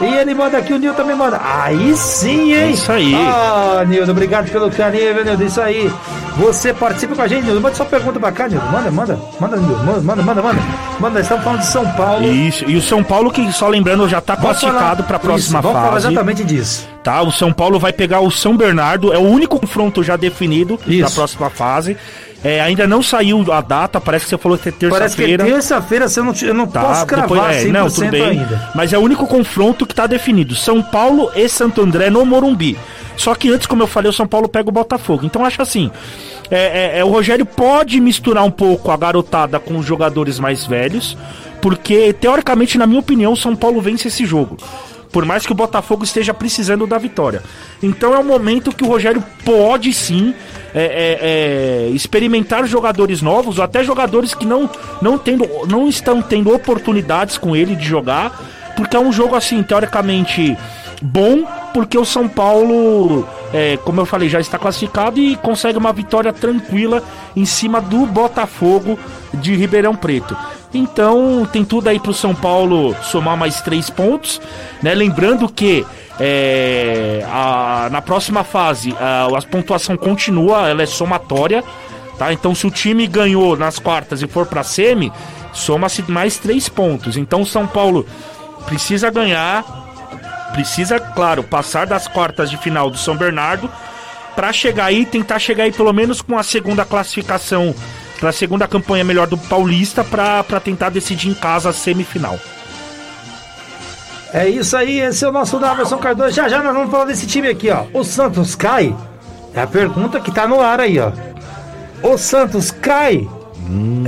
E ele manda aqui, o Nil também manda. Aí sim, hein? Isso aí. Ah, Nildo, obrigado pelo carinho, viu, Nildo? Isso aí. Você participa com a gente, Nildo. Manda sua pergunta pra cá, Nildo. Manda, manda. Manda, Nildo. Manda, manda, manda. Manda, manda. estamos falando de São Paulo. Isso. E o São Paulo, que só lembrando, já tá Vamos classificado falar- pra próxima Isso, Vamos falar fase. exatamente disso. Tá, o São Paulo vai pegar o São Bernardo, é o único confronto já definido da próxima fase. É, ainda não saiu a data, parece que você falou que é Parece que é terça-feira. terça-feira, você não, eu não Tá, posso cravar depois, é, 100% não, tudo bem. ainda. Mas é o único confronto que tá definido. São Paulo e Santo André no Morumbi. Só que antes, como eu falei, o São Paulo pega o Botafogo. Então acho assim. é, é, é, o Rogério pode misturar um pouco a garotada com os jogadores mais velhos. Porque, teoricamente, na minha opinião, o São Paulo vence esse jogo. Por mais que o Botafogo esteja precisando da vitória. Então é um momento que o Rogério pode sim é, é, é, experimentar jogadores novos, até jogadores que não, não, tendo, não estão tendo oportunidades com ele de jogar, porque é um jogo assim, teoricamente bom, porque o São Paulo, é, como eu falei, já está classificado e consegue uma vitória tranquila em cima do Botafogo de Ribeirão Preto. Então tem tudo aí para o São Paulo somar mais três pontos, né? Lembrando que é, a- na próxima fase a, a pontuação continua, ela é somatória, tá? Então se o time ganhou nas quartas e for para semi, soma-se mais três pontos. Então o São Paulo precisa ganhar, precisa, claro, passar das quartas de final do São Bernardo para chegar aí, tentar chegar aí pelo menos com a segunda classificação, para a segunda campanha melhor do Paulista para tentar decidir em casa a semifinal. É isso aí, esse é o nosso Daverson Cardoso. Já já nós vamos falar desse time aqui, ó. O Santos cai? É a pergunta que tá no ar aí, ó. O Santos cai? Hum,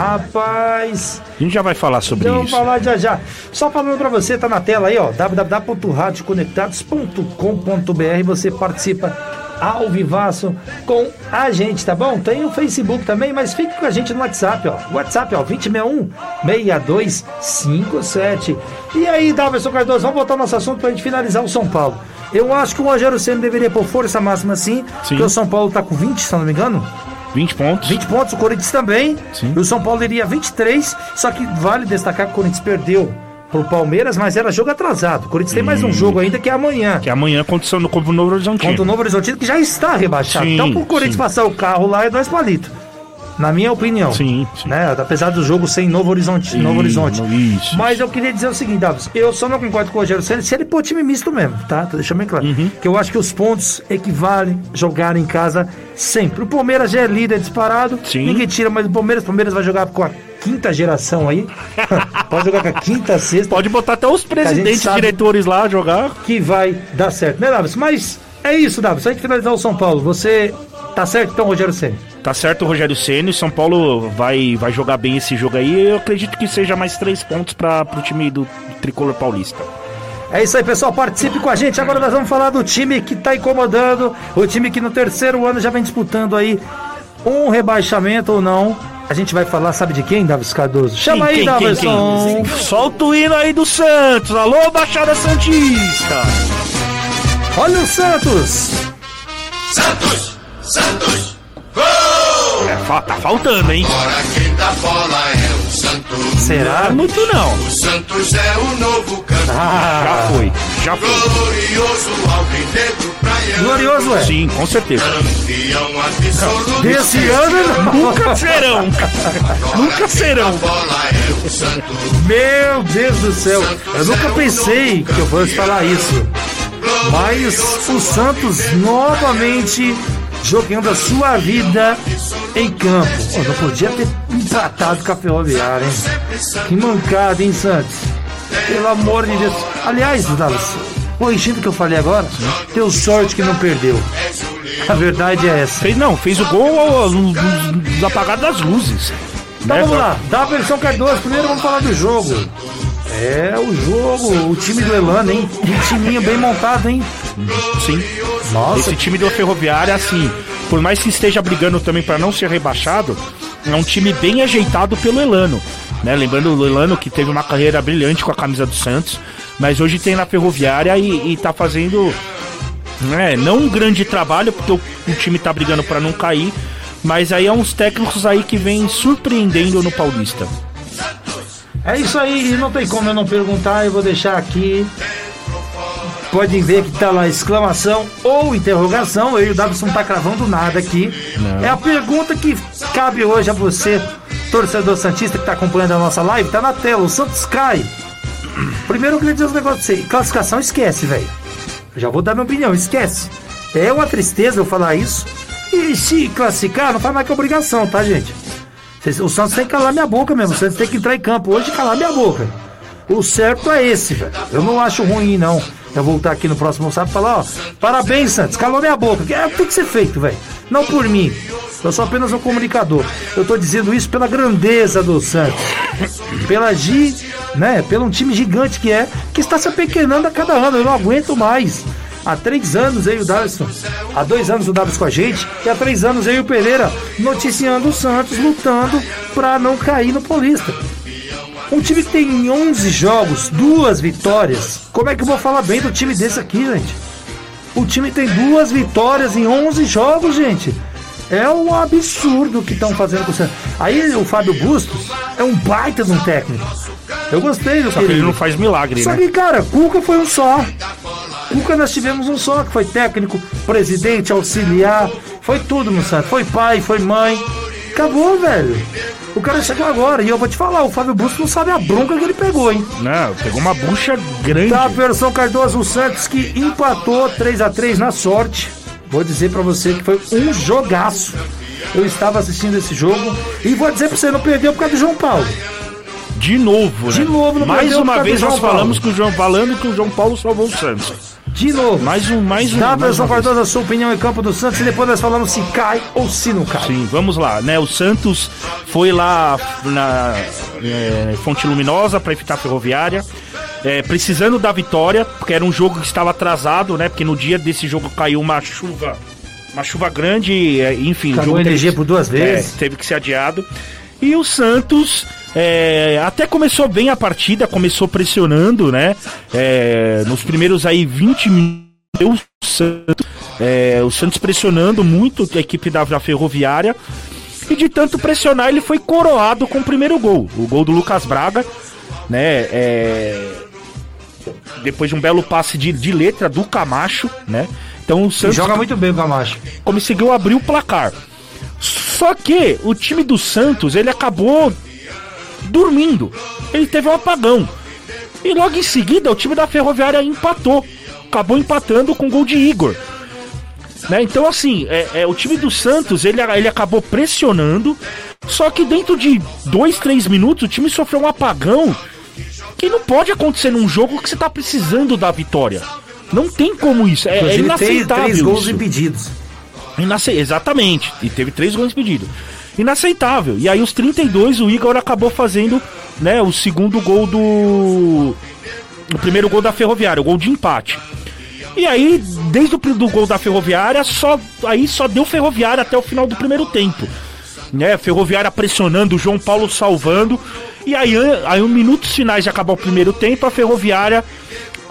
rapaz. A gente já vai falar sobre vamos isso. falar já já. Só falando pra você, tá na tela aí, ó. www.radioconectados.com.br. Você participa ao vivaço com a gente, tá bom? Tem o Facebook também, mas fique com a gente no WhatsApp, ó. WhatsApp, ó, 2061 6257. E aí, Davidson Cardoso, vamos voltar ao nosso assunto pra gente finalizar o São Paulo. Eu acho que o Rogério Senna deveria pôr força máxima sim, Sim. porque o São Paulo tá com 20, se não me engano. 20 pontos. 20 pontos, o Corinthians também. Sim. E o São Paulo iria 23. Só que vale destacar que o Corinthians perdeu pro Palmeiras, mas era jogo atrasado. O Corinthians tem mais um jogo ainda que é amanhã. Que amanhã aconteceu no Novo Horizontino. Contra o Novo Horizontino, que já está rebaixado. Sim, então, pro Corinthians sim. passar o carro lá é dois palitos. Na minha opinião. Sim, sim. Né? Apesar do jogo sem Novo Horizonte. Novo Horizonte. isso. Mas eu queria dizer o seguinte, Davis. Eu só não concordo com o Rogério Senna se ele pôr time misto mesmo, tá? Tô deixando bem claro. Uhum. Que eu acho que os pontos equivalem jogar em casa sempre. O Palmeiras já é líder disparado. Sim. Ninguém tira mais do Palmeiras. O Palmeiras vai jogar com a quinta geração aí. [laughs] Pode jogar com a quinta, sexta. Pode botar até os presidentes, diretores lá jogar. que vai dar certo, né, Davis? Mas é isso, Davis. Só a gente finalizar o São Paulo. Você tá certo, então, Rogério Senna? Tá certo o Rogério Ceni, São Paulo vai, vai jogar bem esse jogo aí. Eu acredito que seja mais três pontos para pro time do Tricolor Paulista. É isso aí, pessoal. Participe com a gente. Agora nós vamos falar do time que tá incomodando. O time que no terceiro ano já vem disputando aí um rebaixamento ou não. A gente vai falar, sabe de quem, Davis Cardoso? Chama aí, Davidson. Solta o hino aí do Santos. Alô, Baixada Santista. Olha o Santos. Santos, Santos, É, tá faltando, hein? agora quem dá bola é o Santos. Será? Não é muito não. O Santos é o novo campeão. Ah, Já foi, já foi. Glorioso alvinegro praiano. glorioso é. Sim, com certeza. Campeão absoluto. Desse ano, não. Nunca serão. Nunca serão. A bola é o Santos. Meu Deus do céu. Eu nunca pensei que eu fosse falar isso. Mas o Santos novamente jogando a sua vida em campo. Pô, não podia ter empatado com a Ferroviária, hein? Que mancada, hein, Santos? Pelo amor de Deus. Aliás, Dallas, corrigindo o que eu falei agora, deu sorte que não perdeu. A verdade é essa. Fez, não, fez o gol nos apagados das luzes. Então Né? vamos lá, dá a versão Cardoso. Primeiro vamos falar do jogo. É o jogo, o time do Elano, hein? Um timinho bem montado, hein? Sim. Nossa, Esse time do Ferroviária, assim, por mais que esteja brigando também para não ser rebaixado, é um time bem ajeitado pelo Elano. Né? Lembrando o Elano que teve uma carreira brilhante com a camisa do Santos, mas hoje tem na Ferroviária e, e tá fazendo né, não um grande trabalho, porque o, o time tá brigando para não cair, mas aí é uns técnicos aí que vêm surpreendendo no Paulista. É isso aí, e não tem como eu não perguntar, eu vou deixar aqui. Podem ver que tá lá exclamação ou interrogação. Eu e o Davidson não tá cravando nada aqui. É a pergunta que cabe hoje a você, torcedor Santista que tá acompanhando a nossa live. Tá na tela, o Santos cai. Primeiro eu queria dizer um negócio pra você. Classificação esquece, velho. Já vou dar minha opinião, esquece. É uma tristeza eu falar isso. E se classificar, não faz mais que obrigação, tá, gente? O Santos tem que calar minha boca mesmo. O Santos tem que entrar em campo hoje e calar minha boca. O certo é esse, velho. Eu não acho ruim, não. Eu voltar aqui no próximo sábado e falar, ó, parabéns, Santos, calou minha boca. É, tem que ser feito, velho. Não por mim. Eu sou apenas um comunicador. Eu tô dizendo isso pela grandeza do Santos. Pela G, né? Pelo um time gigante que é, que está se apequenando a cada ano. Eu não aguento mais. Há três anos aí o Davison, há dois anos o Davison com a gente, e há três anos aí o Pereira noticiando o Santos, lutando para não cair no Paulista. Um time que tem 11 jogos, duas vitórias. Como é que eu vou falar bem do time desse aqui, gente? O time tem duas vitórias em 11 jogos, gente. É um absurdo o que estão fazendo com o Santos. Aí o Fábio Bustos é um baita de um técnico. Eu gostei do Só que ele não faz milagre, Só né? que, cara, Cuca foi um só. Cuca nós tivemos um só, que foi técnico, presidente, auxiliar. Foi tudo Santos. Foi pai, foi mãe. Acabou, velho. O cara chegou agora. E eu vou te falar, o Fábio Bustos não sabe a bronca que ele pegou, hein? Não, pegou uma bucha grande. Tá, versão Cardoso, o Santos que empatou 3 a 3 na sorte. Vou dizer pra você que foi um jogaço. Eu estava assistindo esse jogo e vou dizer pra você, não perdeu por causa do João Paulo. De novo, né? De novo, não Mais uma vez nós falamos que o João falando que o João Paulo salvou o Santos. De novo. Mais um, mais um. Dá, vez. Cardoso, a sua opinião em campo do Santos e depois nós falamos se cai ou se não cai. Sim, vamos lá, né? O Santos foi lá na é, Fonte Luminosa para evitar a ferroviária, é, precisando da vitória, porque era um jogo que estava atrasado, né? Porque no dia desse jogo caiu uma chuva, uma chuva grande, é, enfim. o Acabou jogo a teve energia que- por duas vezes. é, teve que ser adiado. E o Santos é, até começou bem a partida, começou pressionando, né? É, nos primeiros aí 20 minutos, o Santos É, o Santos pressionando muito a equipe da, da Ferroviária. E de tanto pressionar, ele foi coroado com o primeiro gol. O gol do Lucas Braga, né? É, depois de um belo passe de, de letra do Camacho, né? Então o Santos Joga muito bem o Camacho. conseguiu abrir o placar. Só que o time do Santos, ele acabou dormindo. Ele teve um apagão. E logo em seguida, o time da Ferroviária empatou. Acabou empatando com gol de Igor. Né? Então, assim, é, é, o time do Santos, ele, ele acabou pressionando. Só que dentro de dois, três minutos, o time sofreu um apagão que não pode acontecer num jogo que você tá precisando da vitória. Não tem como isso. É, é inaceitável. três gols isso. impedidos. Inace... Exatamente. E teve três gols pedidos. Inaceitável. E aí, os 32, o Igor acabou fazendo né, o segundo gol do. O primeiro gol da Ferroviária, o gol de empate. E aí, desde o do gol da Ferroviária, só aí só deu Ferroviária até o final do primeiro tempo. Né, Ferroviária pressionando, o João Paulo salvando. E aí, aí, um minutos finais de acabar o primeiro tempo, a Ferroviária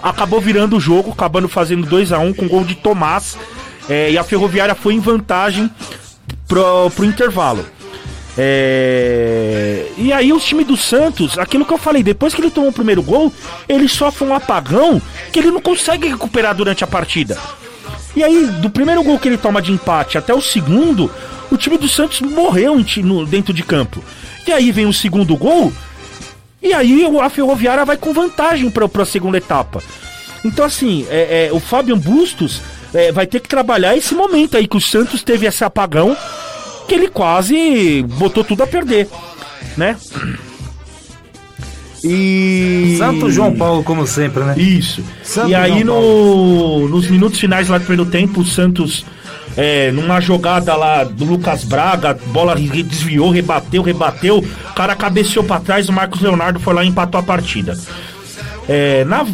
acabou virando o jogo, acabando fazendo 2 a 1 com gol de Tomás. É, e a Ferroviária foi em vantagem pro, pro intervalo. É, E aí o time do Santos, aquilo que eu falei, depois que ele tomou o primeiro gol, ele sofre um apagão que ele não consegue recuperar durante a partida. E aí, do primeiro gol que ele toma de empate até o segundo, o time do Santos morreu dentro de campo. E aí vem o segundo gol, e aí a Ferroviária vai com vantagem para a segunda etapa. Então, assim, é, é, o Fabian Bustos é, vai ter que trabalhar esse momento aí que o Santos teve esse apagão que ele quase botou tudo a perder, né? E. Santo João Paulo, como sempre, né? Isso. Santo e aí, no, nos minutos finais lá do primeiro tempo, o Santos, é, numa jogada lá do Lucas Braga, bola desviou, rebateu, rebateu, o cara cabeceou pra trás, o Marcos Leonardo foi lá e empatou a partida. É, na,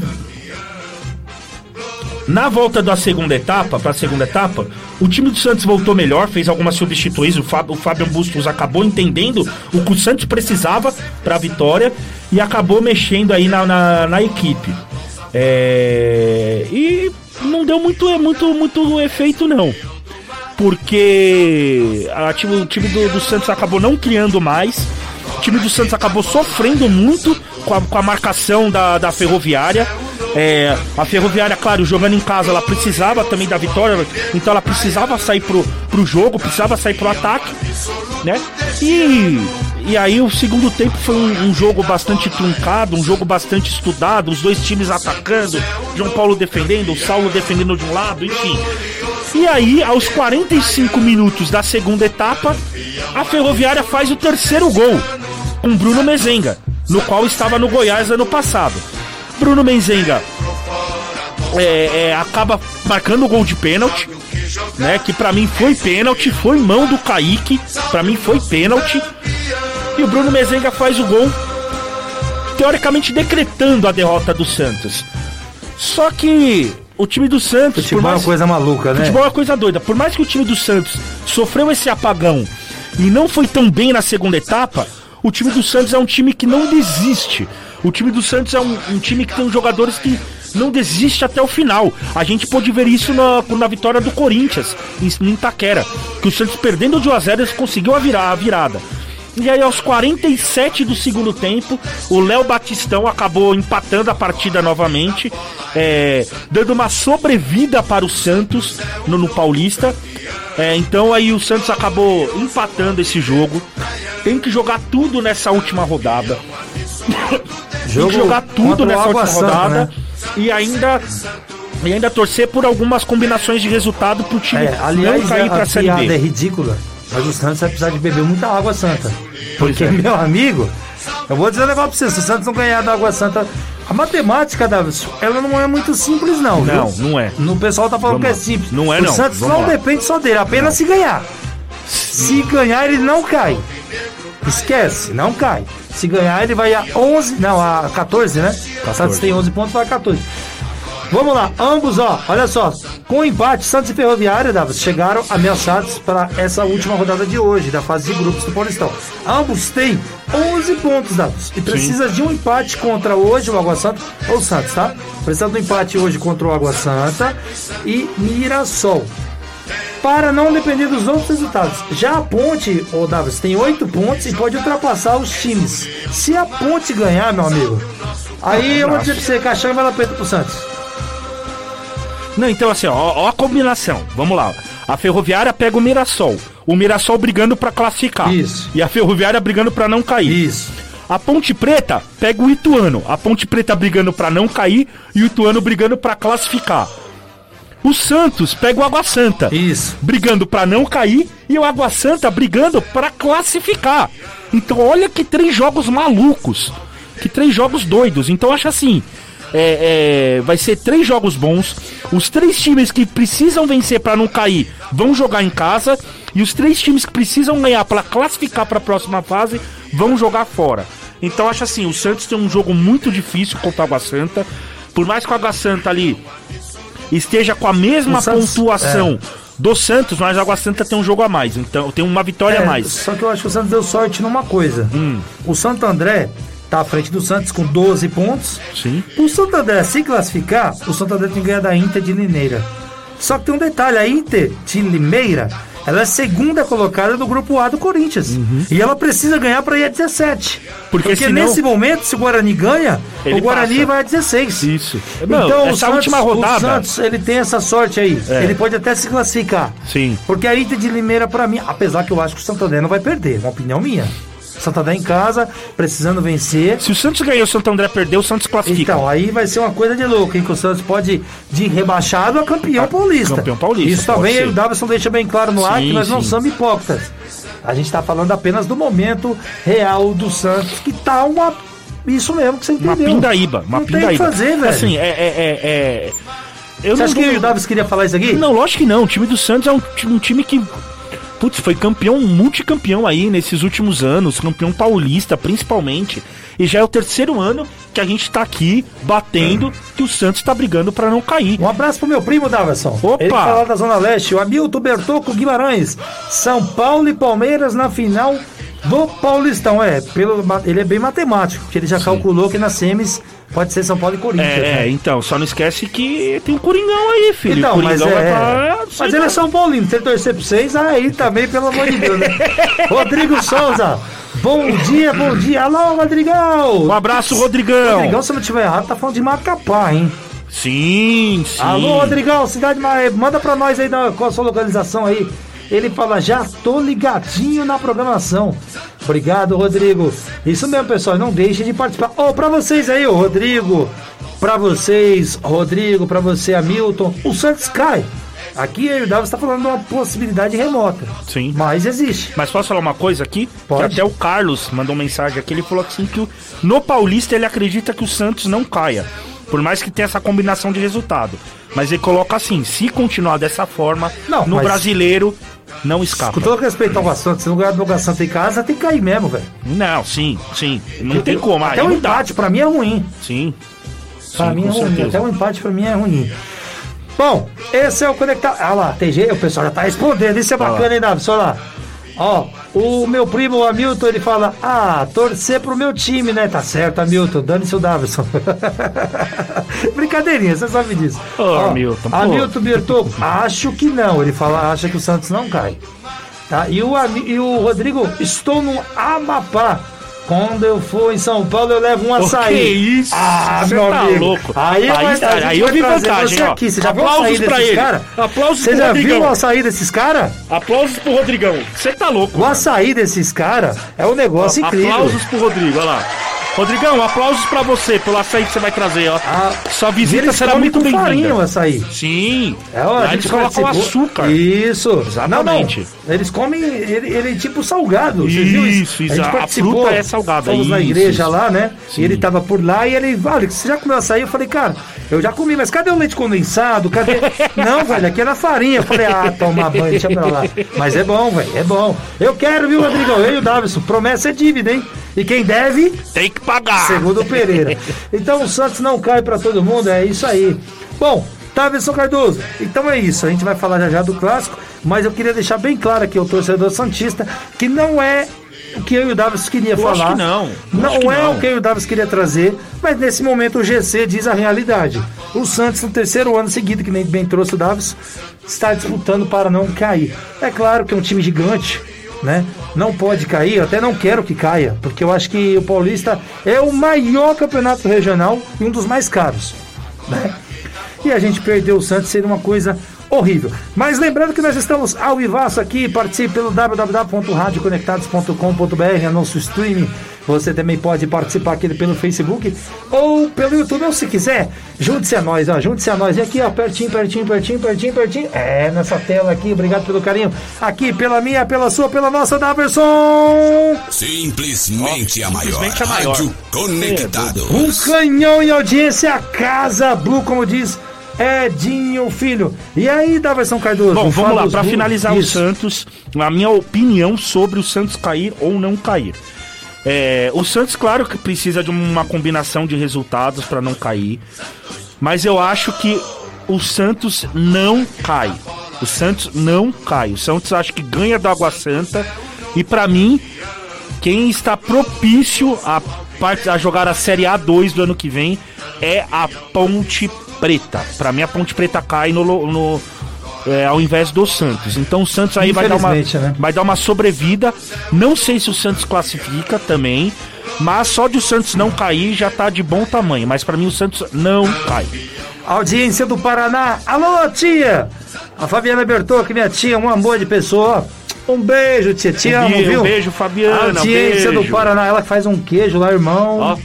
na volta da segunda etapa, para a segunda etapa, o time do Santos voltou melhor, fez algumas substituições. O, Fábio, o Fábio Bustos acabou entendendo o que o Santos precisava para a vitória e acabou mexendo aí na, na, na equipe. É, e não deu muito, muito, muito efeito, não. Porque a o time do, do Santos acabou não criando mais. O time do Santos acabou sofrendo muito com a, com a marcação da, da ferroviária. É, a ferroviária, claro, jogando em casa, ela precisava também da vitória, então ela precisava sair pro, pro jogo, precisava sair pro ataque, né? E, e aí o segundo tempo foi um, um jogo bastante truncado, um jogo bastante estudado, os dois times atacando, João Paulo defendendo, o Saulo defendendo de um lado, enfim. E aí, aos 45 minutos da segunda etapa, a Ferroviária faz o terceiro gol com Bruno Mezenga, no qual estava no Goiás ano passado. Bruno Mezenga é, é, acaba marcando o gol de pênalti, né? Que pra mim foi pênalti, foi mão do Kaique, pra mim foi pênalti. E o Bruno Mezenga faz o gol, teoricamente decretando a derrota do Santos. Só que o time do Santos, Futebol é uma coisa maluca, né? Futebol é uma coisa doida. Por mais que o time do Santos sofreu esse apagão e não foi tão bem na segunda etapa, o time do Santos é um time que não desiste. O time do Santos é um, um time que tem jogadores que não desiste até o final. A gente pôde ver isso na, na vitória do Corinthians, em, Itaquera. Que o Santos perdendo de 1 a 0 eles conseguiu a, virar, a virada. E aí, aos 47 do segundo tempo, o Léo Batistão acabou empatando a partida novamente, é, dando uma sobrevida para o Santos no, no Paulista. É, então aí o Santos acabou empatando esse jogo. Tem que jogar tudo nessa última rodada. Tem Jogo que jogar tudo o nessa última Santa, rodada. né? E ainda. E ainda torcer por algumas combinações de resultado pro time É, aliás, não cair a, pra a Série piada é B. ridícula, mas o Santos vai precisar de beber muita água santa. Porque, é. meu amigo, eu vou dizer um negócio pra você, se o Santos não ganhar da água santa, a matemática da, ela não é muito simples não, Não, viu? não é. No pessoal tá falando Vamos que é simples. Não é, o não. Santos Vamos não lá. depende só dele, apenas se ganhar. Se ganhar, ele não cai. Esquece, não cai. Se ganhar, ele vai a 11, não, a 14, né? O Santos tem 11 pontos, vai a 14. Vamos lá, ambos, ó, olha só. Com o empate, Santos e Ferroviária, Davos, chegaram ameaçados para essa última rodada de hoje, da fase de grupos do Paulistão. Ambos têm 11 pontos, Davos, e precisa de um empate contra hoje o Água Santa ou o Santos, tá? Precisa de um empate hoje contra o Água Santa e Mirassol para não depender dos outros resultados. Já a Ponte, ô Davis, tem oito pontos e pode ultrapassar os times. Se a Ponte ganhar, meu amigo, aí eu vou dizer pra você, caixão vai lá preto pro Santos. Não, então assim, ó, ó a combinação. Vamos lá. A Ferroviária pega o Mirassol. O Mirassol brigando pra classificar. Isso. E a Ferroviária brigando pra não cair. Isso. A Ponte Preta pega o Ituano. A Ponte Preta brigando pra não cair e o Ituano brigando pra classificar. O Santos pega o Água Santa. Isso. Brigando pra não cair e o Água Santa brigando pra classificar. Então olha que três jogos malucos. Que três jogos doidos. Então acho assim. é, é, vai ser três jogos bons. Os três times que precisam vencer pra não cair vão jogar em casa. E os três times que precisam ganhar pra classificar pra próxima fase vão jogar fora. Então acho assim, o Santos tem um jogo muito difícil contra o Água Santa. Por mais que o Água Santa ali esteja com a mesma Santos- pontuação do Santos, mas o Água Santa tem um jogo a mais. Então tem uma vitória a É, mais. Só que eu acho que o Santos deu sorte numa coisa. Hum. O Santo André tá à frente do Santos com 12 pontos. Sim. O Santo André se classificar, o Santo André tem que ganhar da Inter de Limeira. Só que tem um detalhe, a Inter de Limeira, ela é segunda colocada do grupo A do Corinthians. E ela precisa ganhar para ir a 17. Uhum. Porque senão- nesse momento, se o Guarani ganha, Ele o Guarani passa. vai a 16. Isso. Não, Então, o essa Santos, última rodada- o Santos, ele tem essa sorte aí. É. Ele pode até se classificar. Sim. Porque a Inter de Limeira, pra mim, apesar que eu acho que o Santander não vai perder, uma opinião minha. Santander em casa, precisando vencer. Se o Santos ganhou, o Santo André perdeu, o Santos classifica. Então, aí vai ser uma coisa de louco, hein? Que o Santos pode de rebaixado a campeão paulista. campeão paulista, Isso também ser. o Davison deixa bem claro no ar Sim, que nós não sim. somos hipócritas. A gente tá falando apenas do momento real do Santos, que tá uma. Isso mesmo que você entendeu. uma pindaíba. Uma não tem o pindaíba. que fazer, velho. Assim, é. é, é, é- Eu Você não acha que o Davis queria falar isso aqui? Não, lógico que não. O time do Santos é um, um time que. Putz, foi campeão, multicampeão aí nesses últimos anos, campeão paulista principalmente. E já é o terceiro ano que a gente tá aqui batendo que o Santos tá brigando pra não cair. Um abraço pro meu primo, Davison. Opa! Ele fala lá da Zona Leste, o Hamilton Bertocco Guimarães. São Paulo e Palmeiras na final do Paulistão. É, pelo, ele é bem matemático, porque ele já calculou que nas semis pode ser São Paulo e Corinthians. É, né? então, só não esquece que tem o Coringão aí, filho. Então, mas, é, pra- mas ele é São Paulino, se ele torcer pra vocês, aí também, pelo amor de Deus, né? [laughs] Rodrigo Souza, bom dia, bom dia. Alô, Rodrigão! Um abraço, Rodrigão. Rodrigão, se eu não estiver errado, tá falando de Macapá, hein? Sim, sim. Alô, Rodrigão, cidade. Manda pra nós aí da, qual a sua localização aí. Ele fala, já tô ligadinho na programação. Obrigado, Rodrigo. Isso mesmo, pessoal. Não deixe de participar. Ô, pra vocês aí, ô, Rodrigo. Pra vocês, Rodrigo, pra você, Hamilton. O Santos cai. Aqui o Davi está falando de uma possibilidade remota. Sim. Mas existe. Mas posso falar uma coisa aqui? Pode. Que até o Carlos mandou mensagem aqui, ele falou assim que o- no Paulista ele acredita que o Santos não caia. Por mais que tenha essa combinação de resultado. Mas ele coloca assim, se continuar dessa forma, Não, no mas- brasileiro não escapa. Com todo respeito ao Santos, se não ganhar do Santa em casa, tem que cair mesmo, velho. Não, sim, sim. Não tem como. Até aí um empate, pra mim, é ruim. Sim. Pra Sim, mim é ruim, certeza. até um empate pra mim é ruim. Bom, esse é o conectado. Ah lá, TG, o pessoal já tá respondendo, isso é bacana, hein, Davi? Olha lá. Ó, o meu primo, Hamilton, ele fala: Ah, torcer pro meu time, né? Tá certo, Hamilton, dane-se o Davison. [laughs] Brincadeirinha, você sabe disso. Ô, Ó, Hamilton. Hamilton Bertocco, acho que não. Ele fala, acha que o Santos não cai. Tá? E, o, e o Rodrigo, estou no Amapá. Quando eu for em São Paulo, eu levo um açaí. que isso? Ah, Você meu tá amigo. louco. Aí, Aí tá- aí eu vi vantagem, você ó. aqui. Você já viu Aplausos açaí pra ele. Aplausos Você já Rodrigão. viu o açaí desses caras? Aplausos pro Rodrigão. Você tá louco. O açaí desses caras é um negócio incrível. Aplausos pro Rodrigo, olha lá. Rodrigão, aplausos pra você pelo açaí que você vai trazer, ó. Ah, Sua visita será muito com farinha o bem-vinda. açaí. Sim. É, ó, a gente colocam participou. açúcar. Isso. Exatamente. Não, não. Eles comem ele, ele tipo salgado. Você viu Isso, isso. A, gente A fruta é salgada, Fomos na isso, igreja isso. lá, né? Sim. E ele tava por lá e ele, olha, você já comeu açaí? Eu falei, cara, eu já comi, mas cadê o leite condensado? Cadê? [laughs] não, velho, aqui é na farinha. Eu falei, ah, toma banho, deixa pra lá. Mas é bom, velho, é bom. Eu quero, viu, Rodrigo? Eu e o Davison. Promessa é dívida, hein? E quem deve, Tem que pagar. segundo o Pereira. [laughs] Então o Santos não cai pra todo mundo, é isso aí. Bom, Taverson Cardoso, então é isso. A gente vai falar já já do clássico, mas eu queria deixar bem claro aqui ao torcedor Santista que não é o que eu e o Davis queria Eu falar. que não. Não que é não. o que eu e o Davis queria trazer, mas nesse momento o GC diz a realidade. O Santos, no terceiro ano seguido, que nem bem trouxe o Davis, está disputando para não cair. É claro que é um time gigante, né? Não pode cair, eu até não quero que caia, porque eu acho que o Paulista é o maior campeonato regional e um dos mais caros, né? E a gente perdeu o Santos seria uma coisa horrível. Mas lembrando que nós estamos ao vivaço aqui, participe pelo www.radioconectados.com.br, é nosso streaming. Você também pode participar aqui pelo Facebook ou pelo YouTube, ou se quiser, junte-se a nós, ó, junte-se a nós. E aqui, ó, pertinho, pertinho, pertinho, pertinho, pertinho. É, nessa tela aqui, obrigado pelo carinho. Aqui, pela minha, pela sua, pela nossa, Daverson. Simplesmente a maior. simplesmente a maior. Rádio Conectados. Um canhão em audiência, Casa Blue, como diz Edinho Filho. E aí, Daverson Cardoso? Bom, vamos lá, Blue. finalizar o Isso. Santos, a minha opinião sobre o Santos cair ou não cair. É, o Santos, claro que precisa de uma combinação de resultados pra não cair, mas eu acho que o Santos não cai. O Santos não cai. O Santos acho que ganha do Água Santa e pra mim quem está propício a, a jogar a Série A2 do ano que vem é a Ponte Preta. Pra mim, a Ponte Preta cai no, no- é, ao invés do Santos. Então o Santos aí vai dar, uma, né? vai dar uma sobrevida. Não sei se o Santos classifica também, mas só de o Santos não cair já tá de bom tamanho. Mas pra mim o Santos não cai. Audiência do Paraná. Alô, tia! A Fabiana Bertocchi, minha tia, um amor de pessoa. Um beijo, tia. Te amo, viu? um beijo, Fabiana, um Audiência do beijo. Paraná. Ela faz um queijo lá, irmão. Ó.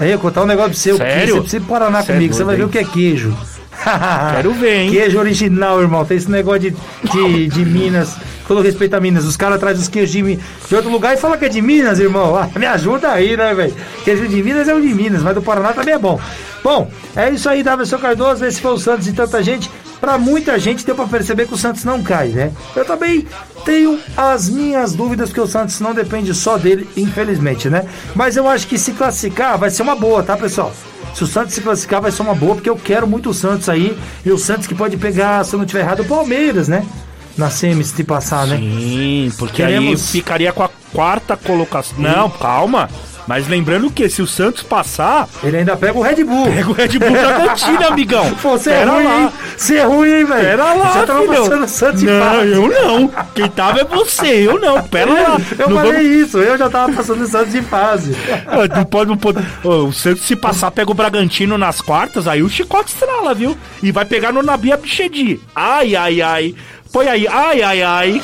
Aí, eu contar um negócio pra você. Sério? Você precisa Paraná é comigo, você vai ver o que é queijo. [laughs] Quero ver, hein? Queijo original, irmão. Tem esse negócio de, de, de Minas. Todo respeito a Minas, os caras trazem os queijos de, de outro lugar e falam que é de Minas, irmão. Ah, me ajuda aí, né, velho? Queijo de Minas é o de Minas, mas do Paraná também é bom. Bom, é isso aí, Davidson Cardoso. Esse foi o Santos e tanta gente. Pra muita gente deu pra perceber que o Santos não cai, né? Eu também tenho as minhas dúvidas, porque o Santos não depende só dele, infelizmente, né? Mas eu acho que se classificar vai ser uma boa, tá, pessoal? Se o Santos se classificar, vai ser uma boa, porque eu quero muito o Santos aí. E o Santos que pode pegar, se eu não estiver errado, o Palmeiras, né? Na semi, se passar, né? Sim, porque Queremos- aí ficaria com a quarta colocação. Não, calma. Mas lembrando que se o Santos passar, Ele ainda pega o Red Bull. pega o Red Bull da cantina, amigão. [laughs] Pô, você é ruim, lá. hein? Você é ruim, hein, velho? Pera lá, Você tava filhão. passando o Santos em Não, eu não. Quem tava é você, eu não. Pera lá. Eu não falei vamos- isso, eu já tava passando o Santos em fase. [laughs] Não pode, não pode. O Santos se passar, pega o Bragantino nas quartas, aí o chicote estrala, viu? E vai pegar no Nabi Abichedi. Ai, ai, ai. Põe aí, ai, ai, ai.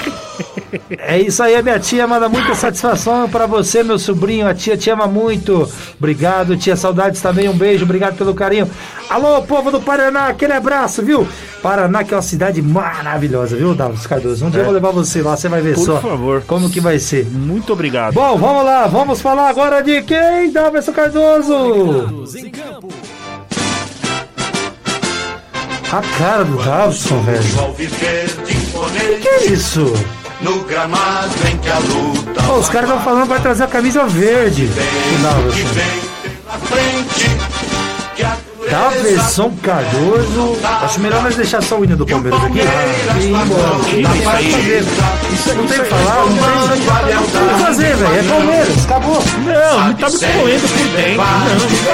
É isso aí, minha tia manda muita satisfação pra você, meu sobrinho. A tia te ama muito. Obrigado, tia. Saudades também. Um beijo, obrigado pelo carinho. Alô, povo do Paraná, aquele abraço, viu? Paraná, que é uma cidade maravilhosa, viu, Davi Cardoso? Um dia eu vou levar você lá, você vai ver Por só. favor. Como que vai ser. Muito obrigado. Bom, vamos lá, vamos falar agora de quem, Davi Cardoso? Em campo. A cara do Davison, velho. Que é isso? No gramado em que a luta Pô, os caras estão falando vai trazer a camisa verde. O que vem pela frente. Que a Daverson Cardoso. Acho melhor nós deixar só o hino do Palmeiras aqui. Não o que fazer. Isso não tem o que falar, não tem não o que fazer, velho. É Palmeiras, acabou. Não, não tá me doendo por dentro.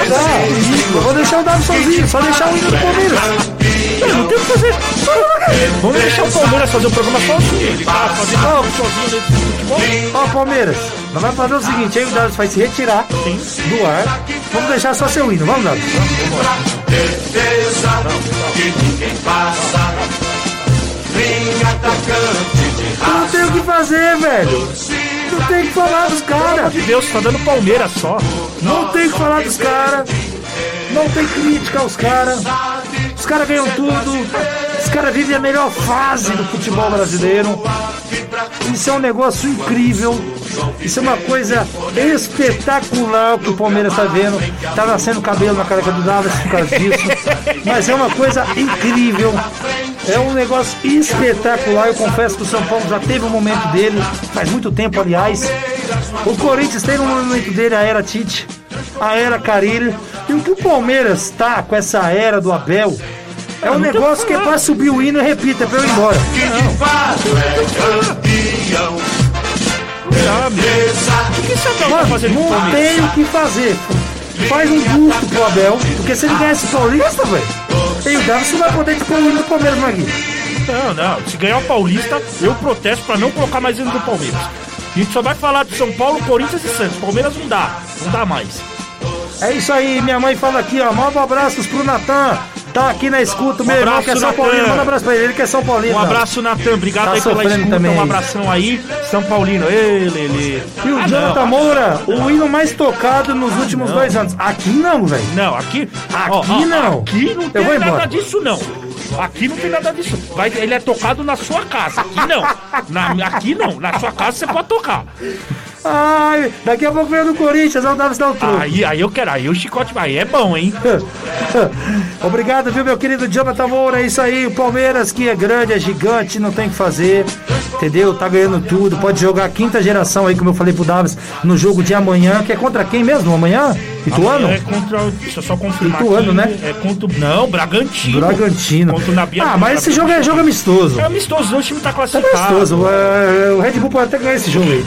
Não. Eu vou deixar o Davi sozinho, só deixar o hino do Palmeiras. não, não tem o que fazer. Vamos deixar o Palmeiras fazer o programa sozinho. Ele tá fazendo sozinho futebol. Ó, Palmeiras, nós vamos fazer o seguinte, aí o Davi vai se retirar do ar. Vamos deixar só seu hino, vamos, Davi? defesa que ninguém passa. Linha atacante de Não tem o que fazer, velho. Não tem o que falar dos caras. Meu Deus, tá dando Palmeiras só. Não tem o que falar dos caras. Não tem crítica aos caras. Os caras ganham tudo. Os caras vivem a melhor fase do futebol brasileiro. Isso é um negócio incrível. Isso é uma coisa espetacular que o Palmeiras está vendo. Tá nascendo cabelo na careca do Dallas por causa disso. Mas é uma coisa incrível. É um negócio espetacular. Eu confesso que o São Paulo já teve um momento dele, faz muito tempo, aliás. O Corinthians tem no momento dele a era Tite, a era Carilho. E o que o Palmeiras tá com essa era do Abel é um negócio que é pra subir o hino e repita, é pra eu ir embora. Que de fato é campeão. O que Abel tá Mano, fazendo o não tem o que fazer. Faz um busto pro Abel, porque se ele ganhar esse Paulista, velho, e o Davidson vai poder tipo o hino do Palmeiras aqui. Não, não. Se ganhar o Paulista, eu protesto pra não colocar mais ele do Palmeiras. A gente só vai falar de São Paulo, Corinthians e Santos. Palmeiras não dá. Não dá mais. É isso aí, minha mãe fala aqui, ó. Manda abraços pro Natan. Tá aqui na escuta, meu irmão abraço, que é São. Paulino. Manda um abraço pra ele, ele que é São Paulino. Um abraço, Natan. Obrigado Tá aí pela escuta. também Um abração aí. São Paulino. Ei, Lele. E o Ah, Jonathan não. Moura, o hino mais tocado nos últimos dois anos. Aqui não, velho. Não, aqui. Aqui não. Aqui não tem nada embora. disso, não. Aqui não tem nada disso. Vai, ele é tocado na sua casa. Aqui não. Na- aqui não. Na sua casa você pode tocar. Ai, daqui a pouco vem do Corinthians, não pra dar o truque. Aí, aí eu quero. Aí o chicote vai. Aí é bom, hein? [laughs] Obrigado, viu, meu querido Jonathan Moura? É isso aí. O Palmeiras, que é grande, é gigante, não tem o que fazer. Entendeu? Tá ganhando tudo. Pode jogar a quinta geração aí, como eu falei pro Davis, no jogo de amanhã, que é contra quem mesmo? Amanhã? Ituano? É contra. o- Deixa eu só confirmar. Ituano, aqui. né? É contra. Não, Bragantino. Bragantino. Contra o Nabi Ah, mas esse jogo é jogo amistoso. É amistoso, o time tá É classificado. amistoso. É, O Red Bull pode até ganhar esse jogo aí.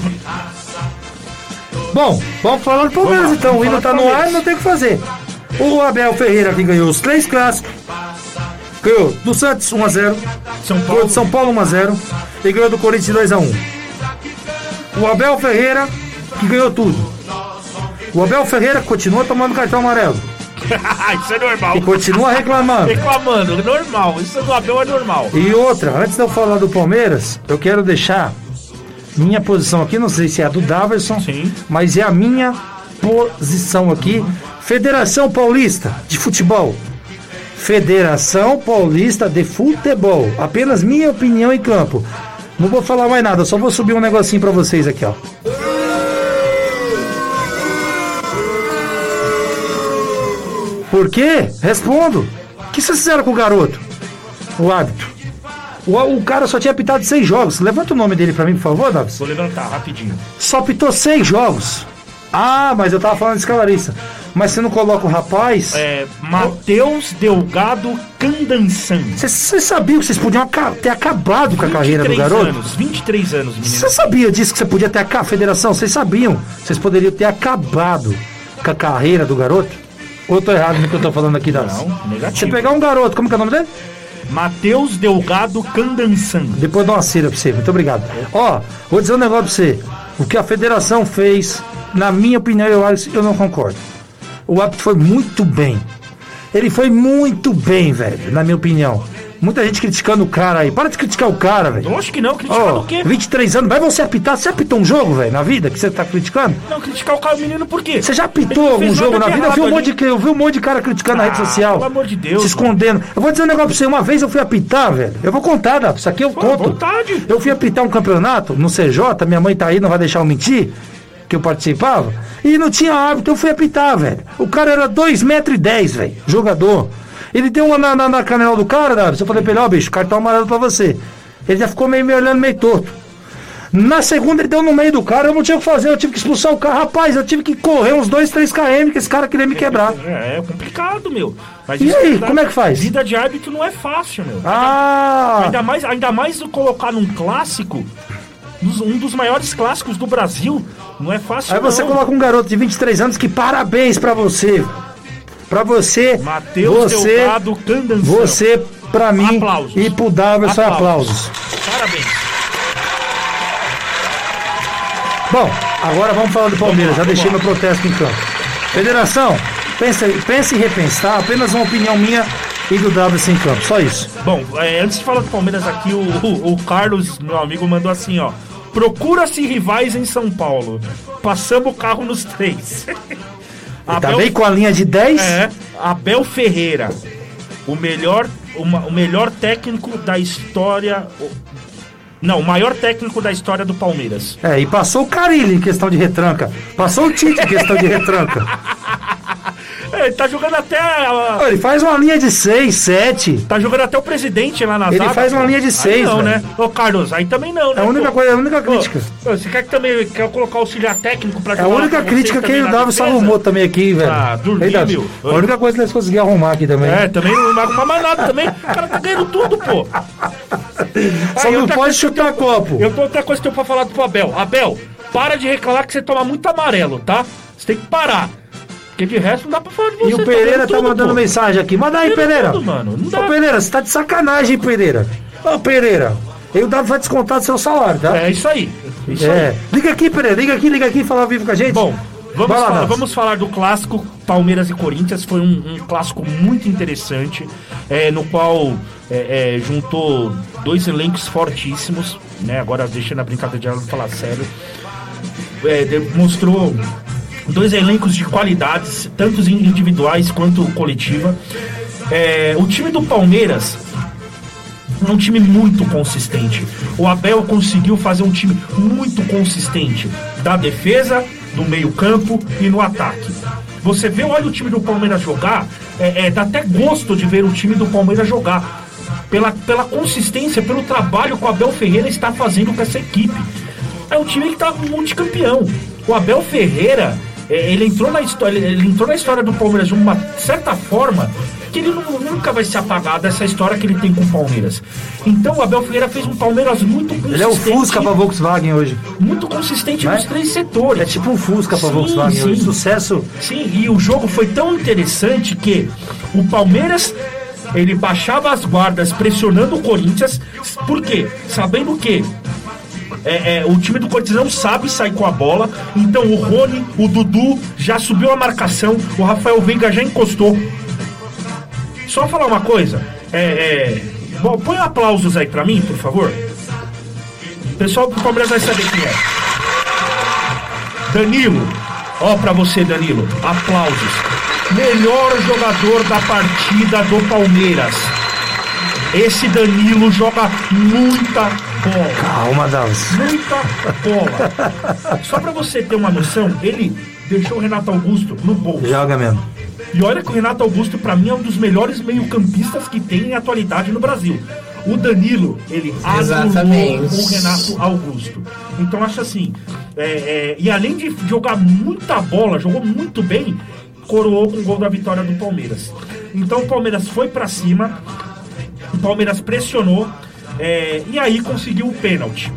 Bom, vamos falar do Palmeiras então. O hino tá no ar, não tem o que fazer. O Abel Ferreira que ganhou os três clássicos. Ganhou do Santos 1x0. São Ganhou Paulo. São Paulo 1x0. E ganhou do Corinthians 2x1. O Abel Ferreira que ganhou tudo. O Abel Ferreira continua tomando cartão amarelo. [laughs] Isso é normal. E continua reclamando. Reclamando, é normal. Isso do Abel é normal. E outra, antes de eu falar do Palmeiras, eu quero deixar minha posição aqui, não sei se é a do Daverson, Sim. mas é a minha posição aqui. Federação Paulista de Futebol. Federação Paulista de Futebol. Apenas minha opinião em campo. Não vou falar mais nada, só vou subir um negocinho pra vocês aqui, ó. Por quê? Respondo. O que vocês fizeram com o garoto? O árbitro. O, o cara só tinha pitado seis jogos. Levanta o nome dele pra mim, por favor, Davis. Vou levantar rapidinho. Só pitou seis jogos. Ah, mas eu tava falando de escalarista. Mas você não coloca o rapaz. É, Matheus Delgado Candansan. Vocês sabiam que vocês podiam ter acabado com a carreira do 23 garoto? anos, 23 anos, menino. Você sabia disso que você podia ter acabado? Federação, vocês sabiam? Vocês poderiam ter acabado com a carreira do garoto? Ou eu tô errado no que eu tô falando aqui, Davis? Não, negativo. Você pegar um garoto, como que é o nome dele? Matheus Delgado Candansan. Depois dou uma cera pra você, muito obrigado. Ó, vou dizer um negócio pra você. O que a federação fez, na minha opinião, eu, eu não concordo. O árbitro foi muito bem. Ele foi muito bem, velho, na minha opinião. Muita gente criticando o cara aí. Para de criticar o cara, velho. Lógico que não, criticar Ó, o quê? 23 anos, vai você apitar? Você apitou um jogo, velho, na vida que você tá criticando? Não, criticar o cara, o menino por quê? Você já apitou algum jogo na vida? Eu vi, um monte de, eu vi um monte de cara criticando na rede Ah, social. pelo amor de Deus, Se escondendo. Eu vou dizer um negócio pra você. Uma vez eu fui apitar, velho. Eu vou contar, Dá. Isso aqui eu Pô, conto. vontade. Eu fui apitar um campeonato no CJ. Minha mãe tá aí, não vai deixar eu mentir. Que eu participava. E não tinha árbitro. Eu fui apitar, velho. O cara era 2,10 metros, e dez, velho. Jogador. Ele deu uma na, na, na canela do cara, Davi. Eu falei pra ele: Ó, bicho, cartão amarelo pra você. Ele já ficou meio me olhando meio torto. Na segunda ele deu no meio do cara, eu não tinha o que fazer, eu tive que expulsar o cara. Rapaz, eu tive que correr uns 2, 3 km que esse cara queria me quebrar. É, é complicado, meu. Mas E aí, vida- como é que faz? Vida de árbitro não é fácil, meu. Ah! Ainda mais, ainda mais colocar num clássico, um dos maiores clássicos do Brasil, não é fácil Aí você não. coloca um garoto de 23 anos que parabéns pra você. Pra você, Matheus você, Delgado você, pra mim Aplausos. e pro Davidson, Aplausos. aplausos. Parabéns. Bom, agora vamos falar do Palmeiras. Já deixei meu protesto em campo. Federação, pense, pense em repensar. Apenas uma opinião minha e do Davidson em campo. Só isso. Bom, é, antes de falar do Palmeiras aqui, o, o- o Carlos, meu amigo, mandou assim, ó. Procura-se rivais em São Paulo. Passamos o carro nos três. [laughs] Tá Abel- bem com a linha de 10? É, Abel Ferreira, o melhor, uma- o melhor técnico da história. Não, o maior técnico da história do Palmeiras. É, e passou o Carilli em questão de retranca. Passou o Tite em questão de retranca. [laughs] É, ele tá jogando até. a- Ele faz uma linha de 6, 7. Tá jogando até o presidente lá na Ele zaga. faz uma pô. linha de Aí seis, Não, velho. né? Ô, Carlos, aí também não, né? É a única pô? coisa, a única crítica. pô, Você quer que também quer colocar auxiliar técnico pra É a jogar única crítica que na Davis defesa? arrumou também aqui, velho. Ah, dormiu. A única coisa que eles conseguiram arrumar aqui também. É, também não arrumar mais nada também. O cara tá ganhando tudo, pô. Só Aí, não pode chutar copo. Eu tô outra coisa que eu tenho pra falar pro Abel. Abel, para de reclamar que você toma muito amarelo, tá? Você tem que parar. Porque de resto não dá pra falar de você. E o Pereira ganhando tá tudo, mandando pô. mensagem aqui. Manda aí, Ganhando Pereira. tudo, mano. Não dá. Ô, Pereira, você tá de sacanagem, Pereira. Ô, Pereira, eu Davi vai descontar do seu salário, tá? É isso aí. Isso É. aí. Liga aqui, Pereira, liga aqui, liga aqui e fala vivo com a gente. Bom, vamos lá, falar, vamos falar do clássico Palmeiras e Corinthians. Foi um, um clássico muito interessante, é, no qual é, é, juntou dois elencos fortíssimos. Né? Agora, deixando a brincadeira de falar sério. É, demonstrou dois elencos de qualidades, tanto individuais quanto coletiva. É, o time do Palmeiras é um time muito consistente. O Abel conseguiu fazer um time muito consistente da defesa, do meio-campo e no ataque. Você vê, olha o time do Palmeiras jogar, é, é, dá até gosto de ver o time do Palmeiras jogar. Pela, pela consistência, pelo trabalho que o Abel Ferreira está fazendo com essa equipe. É um time que está multicampeão. O Abel Ferreira, ele entrou na história, ele entrou na história do Palmeiras de uma certa forma que ele nu- nunca vai se apagar dessa história que ele tem com o Palmeiras. Então o Abel Ferreira fez um Palmeiras muito consistente. Ele é o Fusca pra Volkswagen hoje. Muito consistente Né? nos três setores. É tipo um Fusca pra Sim, Volkswagen sim. hoje. Sucesso. Sim, e o jogo foi tão interessante que o Palmeiras ele baixava as guardas pressionando o Corinthians. Por quê? Sabendo que é, é, o time do Corinthians não sabe sair com a bola. Então o Rony, o Dudu já subiu a marcação. O Rafael Veiga já encostou. Só falar uma coisa. É, é, bom, põe aplausos aí pra mim, por favor. O pessoal do Palmeiras vai saber quem é. Danilo, ó pra você, Danilo, aplausos. Melhor jogador da partida do Palmeiras. Esse Danilo joga muita bola. Calma, Davis. Muita bola. Só pra você ter uma noção, ele deixou o Renato Augusto no bolso. Joga mesmo. E olha que o Renato Augusto, pra mim, é um dos melhores meio-campistas que tem em atualidade no Brasil. O Danilo, ele anulou o Renato Augusto. Então, acho assim. é, é, e além de jogar muita bola, jogou muito bem, coroou com o gol da vitória do Palmeiras. Então, o Palmeiras foi pra cima, o Palmeiras pressionou é, e aí conseguiu o pênalti.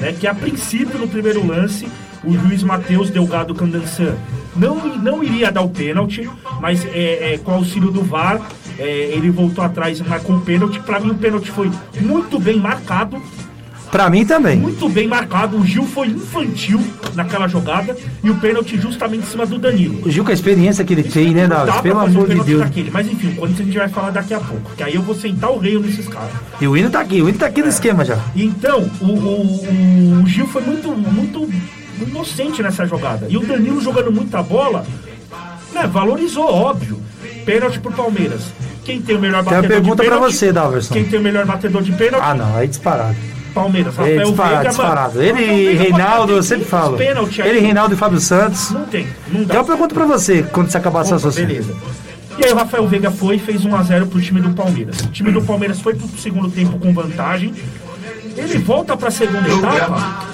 Né, que a princípio, no primeiro lance, o juiz Matheus Delgado Candançan não, não iria dar o pênalti, mas é, é, com o auxílio do VAR, é, ele voltou atrás e marcou o pênalti. Para mim, o pênalti foi muito bem marcado. Pra mim também. Muito bem marcado. O Gil foi infantil naquela jogada e o pênalti justamente em cima do Danilo. O Gil com a experiência que ele tem, né, pra Pelo amor de pênalti Deus. daquele. Mas enfim, o Corinthians a gente vai falar daqui a pouco. Que aí eu vou sentar o rei nesses caras. E o Hino tá aqui, o Hino tá aqui no esquema já. Então, o, o- o Gil foi muito, muito inocente nessa jogada. E o Danilo jogando muita bola, né, valorizou, óbvio. Pênalti pro Palmeiras. Quem tem o melhor Tem uma batedor pergunta de pra pênalti? você, Daverson. Quem tem o melhor batedor de pênalti? Ah, não, aí disparado. Palmeiras. É, Rafael disparado, Veiga, disparado. Ele e Reinaldo, eu sempre 500 falo. pênalti. Ele, Reinaldo e Fábio Santos. Não tem, não dá. Então eu pergunto pra você, quando você acabar Opa, raciocínio. beleza. E aí o Rafael Veiga foi e fez 1x0 pro time do Palmeiras. O time do Palmeiras foi pro segundo tempo com vantagem. Ele volta pra segunda etapa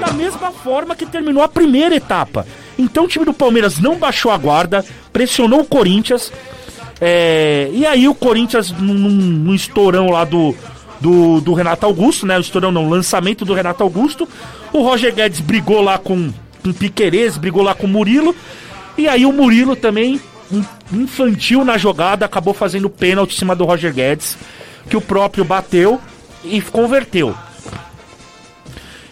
da mesma forma que terminou a primeira etapa. Então o time do Palmeiras não baixou a guarda, pressionou o Corinthians. é, e aí o Corinthians, num, num estourão lá do, do, do Renato Augusto, né? O estourão não, lançamento do Renato Augusto. O Roger Guedes brigou lá com, com Piquerez, brigou lá com o Murilo. E aí o Murilo também, in- infantil na jogada, acabou fazendo pênalti em cima do Roger Guedes, que o próprio bateu e converteu.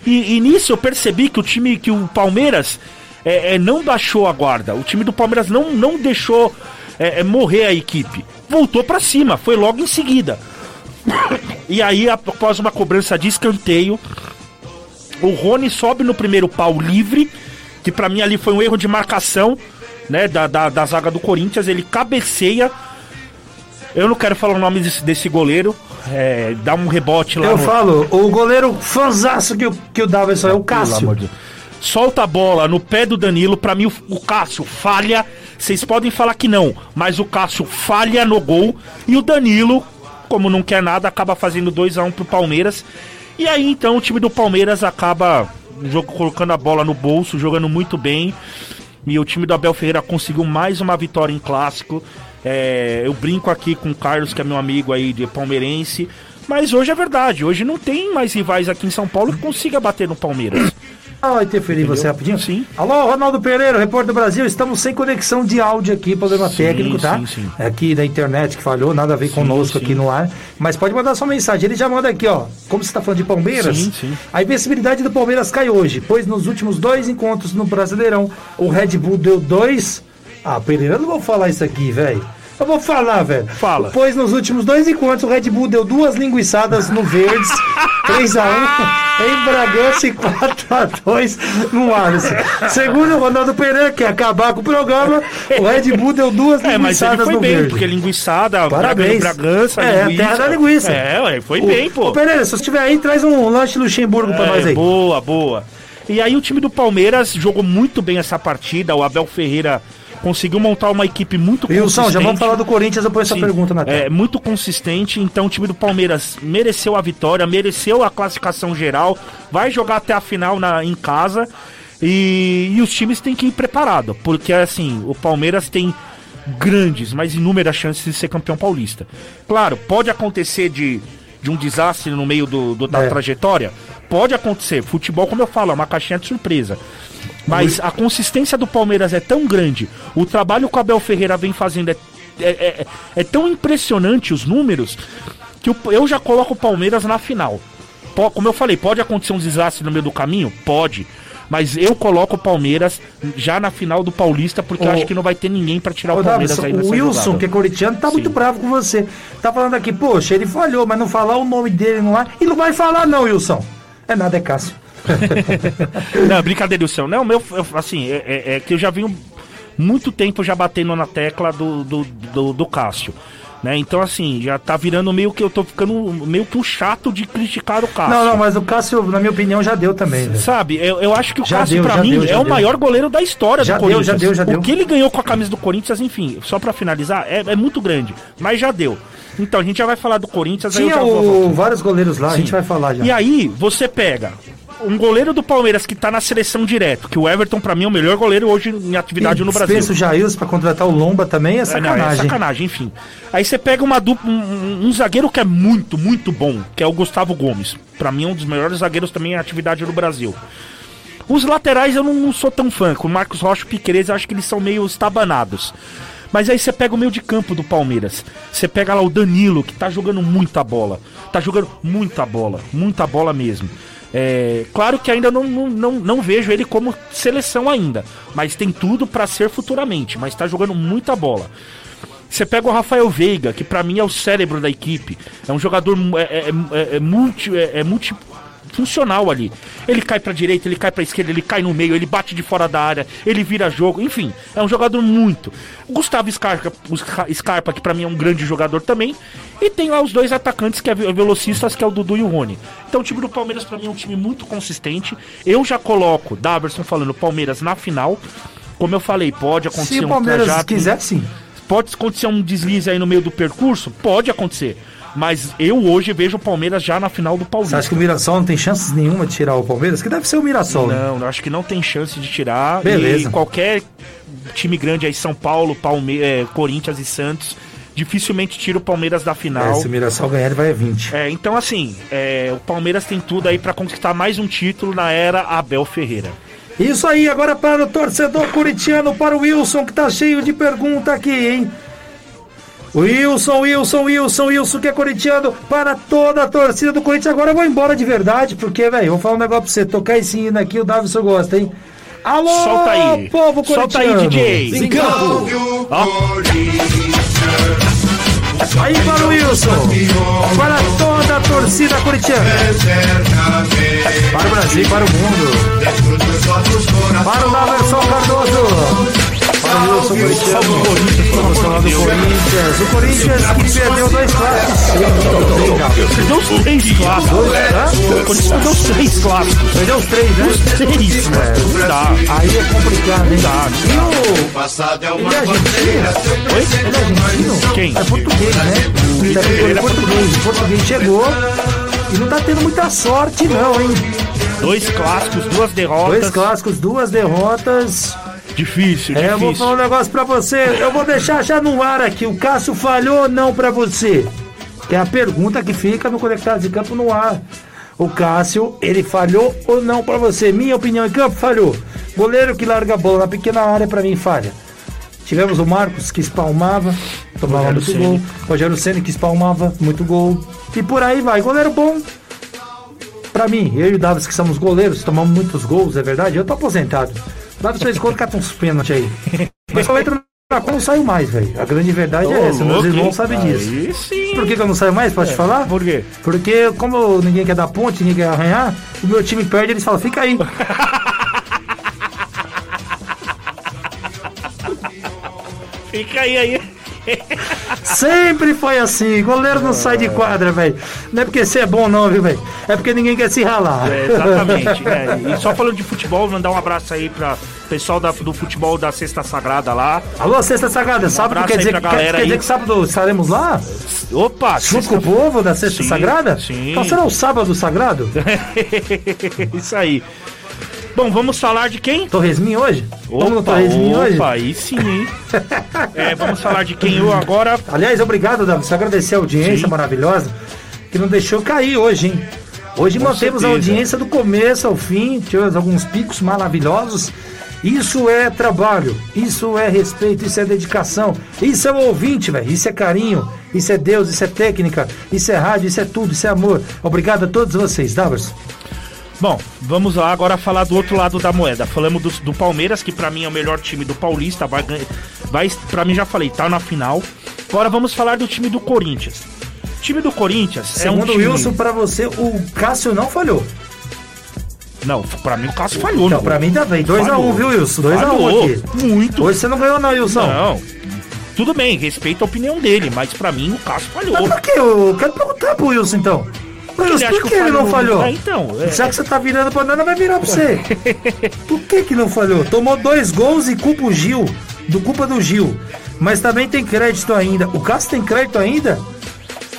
E, e nisso eu percebi que o time, que o Palmeiras é, é, não baixou a guarda. O time do Palmeiras não, não deixou é, é, morrer a equipe. Voltou pra cima, foi logo em seguida. E aí, após uma cobrança de escanteio, o Rony sobe no primeiro pau livre, que pra mim ali foi um erro de marcação, né, da, da, da zaga do Corinthians. Ele cabeceia. Eu não quero falar o nome desse, desse goleiro. É, dá um rebote lá Eu no- falo, o goleiro fanzaço que o, que o Daverson é o Cássio. de solta a bola no pé do Danilo. Pra mim, o, o Cássio falha. Vocês podem falar que não, mas o Cássio falha no gol. E o Danilo, como não quer nada, acaba fazendo 2 a 1 um pro Palmeiras. E aí então o time do Palmeiras acaba jogo, colocando a bola no bolso, jogando muito bem. E o time do Abel Ferreira conseguiu mais uma vitória em clássico. É, eu brinco aqui com o Carlos, que é meu amigo aí de palmeirense. Mas hoje é verdade, hoje não tem mais rivais aqui em São Paulo que consiga bater no Palmeiras. Ah, interferir você rapidinho? Sim. Alô, Ronaldo Pereira, repórter do Brasil. Estamos sem conexão de áudio aqui, problema Sim, técnico, tá? sim, sim. É Aqui da internet que falhou, nada a ver conosco sim. aqui no ar. Mas pode mandar sua mensagem. Ele já manda aqui, ó. Como você está falando de Palmeiras, Sim, sim. a invencibilidade do Palmeiras cai hoje, pois nos últimos dois encontros no Brasileirão, o Red Bull deu dois. Ah, Pereira, eu não vou falar isso aqui, velho. Eu vou falar, velho. Fala. Pois nos últimos dois encontros, o Red Bull deu duas linguiçadas no Verdes, [laughs] 3x1 em Bragança e 4x2 no Alisson. Segundo o Ronaldo Pereira, que acabar com o programa, o Red Bull deu duas É, mas ele linguiçadas foi no bem, Verde. porque linguiçada, Parabéns. Bragança, É, a terra da linguiça. É, ué, foi Ô, bem, pô. Ô, Pereira, se você estiver aí, traz um lanche Luxemburgo pra É, nós aí. Boa, boa. E aí o time do Palmeiras jogou muito bem essa partida. O Abel Ferreira conseguiu montar uma equipe muito Wilson, já vamos falar do Corinthians, eu ponho essa Sim, pergunta na tela. É muito consistente, então o time do Palmeiras mereceu a vitória, mereceu a classificação geral, vai jogar até a final na, em casa e, e os times têm que ir preparado, porque assim, o Palmeiras tem grandes, mas inúmeras chances de ser campeão paulista. Claro, pode acontecer de, de um desastre no meio do, do- da É. trajetória, pode acontecer. Futebol, como eu falo, é uma caixinha de surpresa. Mas a consistência do Palmeiras é tão grande, o trabalho que o Abel Ferreira vem fazendo é, é, é- é tão impressionante os números, que o- eu já coloco o Palmeiras na final. Como eu falei, pode acontecer um desastre no meio do caminho? Pode. Mas eu coloco o Palmeiras já na final do Paulista, porque eu acho que não vai ter ninguém pra tirar o Palmeiras Davidson, aí o nessa Wilson, jogada. que é corintiano, tá muito bravo com você. Tá falando aqui, poxa, ele falhou, mas não falar o nome dele no ar. E não vai falar, não, Wilson. É nada, é Cássio. [laughs] Não, brincadeira, Wilson. Não, meu, eu- assim, é, é- é que eu já venho muito tempo já batendo na tecla do, do, do, do Cássio. Né? Então, assim, já tá virando meio que eu tô ficando meio que um chato de criticar o Cássio. Não, não, mas o Cássio, na minha opinião, já deu também. velho. Sabe, eu, eu acho que o Já Cássio, deu, pra mim, deu, é o deu. maior goleiro da história Já do Corinthians. já deu, já deu. O que ele ganhou com a camisa do Corinthians, enfim, só pra finalizar, é, é muito grande. Mas já deu. Então, a gente já vai falar do Corinthians. aí eu Tinha vou- o, vários goleiros lá, a Sim. gente vai falar já. E aí, você pega um goleiro do Palmeiras que tá na seleção direto, que o Everton, pra mim, é o melhor goleiro hoje em atividade no Brasil. O Jailson pra contratar o Lomba também, é É, não, sacanagem. é sacanagem, enfim. Aí você pega uma dupla, um, um- zagueiro que é muito, muito bom, que é o Gustavo Gomes. Pra mim, é um dos melhores zagueiros também em atividade no Brasil. Os laterais eu não, não sou tão fã, com o Marcos Rocha e o Piqueires, eu acho que eles são meio estabanados. Mas aí você pega o meio de campo do Palmeiras. Você pega lá o Danilo, que tá jogando muita bola. Tá jogando muita bola, muita bola mesmo. É, claro que ainda não, não, não, não vejo ele como seleção ainda, mas tem tudo pra ser futuramente, mas tá jogando muita bola. Você pega o Rafael Veiga, que pra mim é o cérebro da equipe. É um jogador é, é, é- é multi, é, é multifuncional ali. Ele cai pra direita, ele cai pra esquerda, ele cai no meio, ele bate de fora da área, ele vira jogo, enfim, é um jogador muito. Gustavo Scarpa, Scarpa que pra mim é um grande jogador também. E tem lá os dois atacantes que é ve- velocistas, que é o Dudu e o Rony. Então o time do Palmeiras pra mim é um time muito consistente. Eu já coloco, Daverson falando, Palmeiras na final. Como eu falei, pode acontecer Se o um Palmeiras quiser, sim. Pode acontecer um deslize aí no meio do percurso? Pode acontecer. Mas eu hoje vejo o Palmeiras já na final do Você Paulista. acha que o Mirassol não tem chances nenhuma de tirar o Palmeiras? Que deve ser o Mirassol. né? Não, eu acho que não tem chance de tirar. Beleza. E qualquer time grande aí, São Paulo, Palme é, Corinthians e Santos, dificilmente tira o Palmeiras da É, final. se o Mirassol ganhar, ele vai a 20. É, então assim, é, o Palmeiras tem tudo aí pra conquistar mais um título na era Abel Ferreira. Isso aí, agora para o torcedor corintiano, para o Wilson, que tá cheio de pergunta aqui, hein? Wilson, Wilson, Wilson, Wilson, que é corintiano, para toda a torcida do Corinthians. Agora eu vou embora de verdade, porque, velho, vou falar um negócio pra você. Tocar esse hino aqui, o Davidson gosta, hein? Alô, Solta aí. povo Solta aí, corintiano. DJ. Em campo. Aí para o Wilson, para toda a torcida corintiana, para o Brasil, para o mundo, para o Daverson Cardoso. Corintiano. Do Corinthians. O Corinthians que perdeu dois clássicos. Perdeu os três clássicos. Hã? O Corinthians perdeu os três clássicos. Perdeu os três, né? Três, mano. Não dá. Aí é complicado, hein? Dá. E o. Passado é Ele uma é argentino? Oi? Ele é argentino? Quem? É português, né? Ele é português. O português chegou e não tá tendo muita sorte, não, hein? Dois clássicos, duas derrotas. Dois clássicos, duas derrotas. Difícil, É, eu vou difícil. falar um negócio pra você. Eu vou deixar já no ar aqui. O Cássio falhou ou não pra você? Que é a pergunta que fica no Conectados de Campo no ar. O Cássio, ele falhou ou não pra você? Minha opinião em campo, falhou. Goleiro que larga a bola na pequena área, pra mim, falha. Tivemos o Marcos, que espalmava, tomava Rogério muito Ceni. gol. Rogério Senna, que espalmava, muito gol. E por aí vai. Goleiro bom, Pra mim, eu e o Davis, que somos goleiros, tomamos muitos gols, é verdade. Eu tô aposentado. O Davis fez gol, cata uns pênaltis aí. Mas quando eu entro na conta, não saio mais, velho. A grande verdade é essa, meus irmãos sabem disso. Sim. Por que, que eu não saio mais? Pode te falar? Por quê? Porque, como ninguém quer dar ponte, ninguém quer arranhar, o meu time perde, eles falam, fica aí. [laughs] Fica aí, aí. Sempre foi assim. Goleiro não sai de quadra, velho. Não é porque você é bom, não, viu, velho? É porque ninguém quer se ralar. É, exatamente. né? E só falando de futebol, mandar um abraço aí pra pessoal da- do futebol da Sexta Sagrada lá. Alô, Sexta Sagrada, sábado abraço quer dizer, quer, galera quer dizer aí. que sábado estaremos lá? Opa! Junto com o povo da Sexta Sim, Sagrada? sim. Então será o sábado sagrado? [laughs] Isso aí. Bom, vamos falar de quem? Torresminho hoje? Vamos no Opa, Torresminho hoje? opa, aí sim, hein? [laughs] É, vamos falar de quem eu agora. Aliás, obrigado, Davi. Só agradecer a audiência Sim. maravilhosa que não deixou cair hoje, hein? Hoje Com mantemos a certeza. audiência do começo ao fim, tivemos alguns picos maravilhosos. Isso é trabalho, isso é respeito, isso é dedicação, isso é o ouvinte, velho. Isso é carinho, isso é Deus, isso é técnica, isso é rádio, isso é tudo, isso é amor. Obrigado a todos vocês, Davos. Bom, vamos lá agora falar do outro lado da moeda. Falamos do, do Palmeiras, que pra mim é o melhor time do Paulista, vai. Vai, pra mim já falei, tá na final. Agora vamos falar do time do Corinthians. O time do Corinthians é um Segundo time... Wilson, pra você, o Cássio não falhou. Não, pra mim o Cássio falhou, não. pra mim também. 2x1, Falhou. viu, Wilson? 2x1 Falhou. aqui. Muito. Hoje você não ganhou, não, Wilson. Não. Tudo bem, respeito a opinião dele, mas pra mim o Cássio falhou. Mas por que? Eu quero perguntar pro Wilson, então. Wilson, acha por que ele não falho? falhou? Ah, então, é- Já que você tá virando pra nada, vai virar pra você. [laughs] por que que não falhou? Tomou dois gols e culpa o Gil, do culpa do Gil. Mas também tem crédito ainda. O Cássio tem crédito ainda?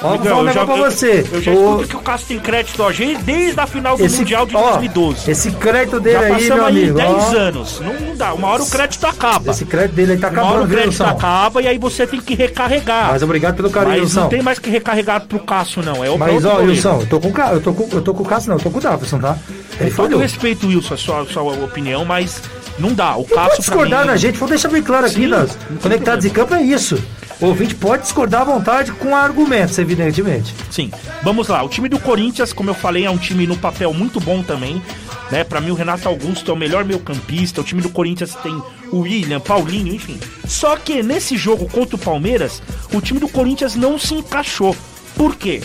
Ó, vou falar um eu negócio pra eu- você. Eu, já O- que o Cássio tem crédito gente desde a final do Mundial de ó, 2012. Esse crédito dele Já aí, meu aí amigo. 10 ó, anos. Não, não dá. Uma hora o crédito acaba. Esse crédito dele aí tá Uma hora acabando, o viu, crédito Wilson? acaba e aí você tem que recarregar. Mas obrigado pelo carinho, Mas não Wilson. tem mais que recarregar pro Cássio, não. É o Mas, ó. Wilson, eu tô com eu tô com, eu tô com o Cássio, não, eu tô com o Davidson, tá? Ele Todo falhou. respeito, Wilson, a sua, a sua opinião, mas não dá. O Não Cássio pode discordar mim, da gente, vou deixar bem claro aqui, Sim, nas não Conectados em Campo é isso. O ouvinte pode discordar à vontade com argumentos, evidentemente. Sim. Vamos lá. O time do Corinthians, como eu falei, é um time no papel muito bom também. Né? Para mim, o Renato Augusto é o melhor meio-campista. O time do Corinthians tem o William, Paulinho, enfim. Só que nesse jogo contra o Palmeiras, o time do Corinthians não se encaixou. Por quê?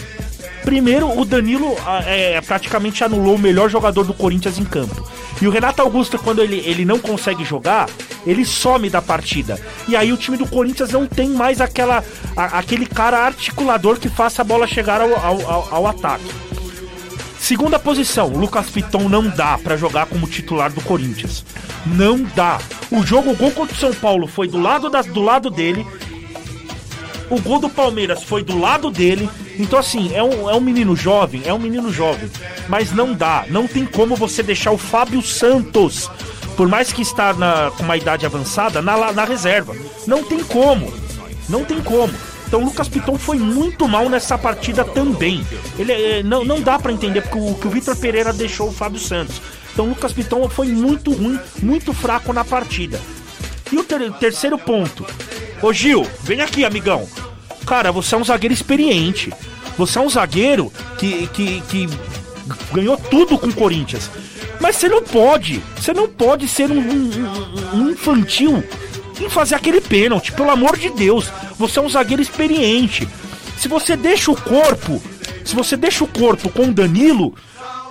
Primeiro, o Danilo ah, é, praticamente anulou o melhor jogador do Corinthians em campo. E o Renato Augusto, quando ele, ele não consegue jogar, ele some da partida. E aí o time do Corinthians não tem mais aquela, a- aquele cara articulador que faça a bola chegar ao, ao- ao- ataque. Segunda posição, Lucas Piton não dá pra jogar como titular do Corinthians. Não dá. O jogo, o gol contra o São Paulo foi do lado, da, do lado dele. O gol do Palmeiras foi do lado dele. Então, assim, é um, é um menino jovem, é um menino jovem. Mas não dá. Não tem como você deixar o Fábio Santos, por mais que está na, com uma idade avançada, na, na reserva. Não tem como. Não tem como. Então o Lucas Piton foi muito mal nessa partida também. Ele é, não, não dá pra entender porque o, o Vitor Pereira deixou o Fábio Santos. Então o Lucas Piton foi muito ruim, muito fraco na partida. E o ter- terceiro ponto. Ô Gil, vem aqui, amigão. Cara, você é um zagueiro experiente. Você é um zagueiro que, que, que ganhou tudo com o Corinthians. Mas você não pode. Você não pode ser um, um- um infantil em fazer aquele pênalti. Pelo amor de Deus. Você é um zagueiro experiente. Se você deixa o corpo. Se você deixa o corpo com o Danilo.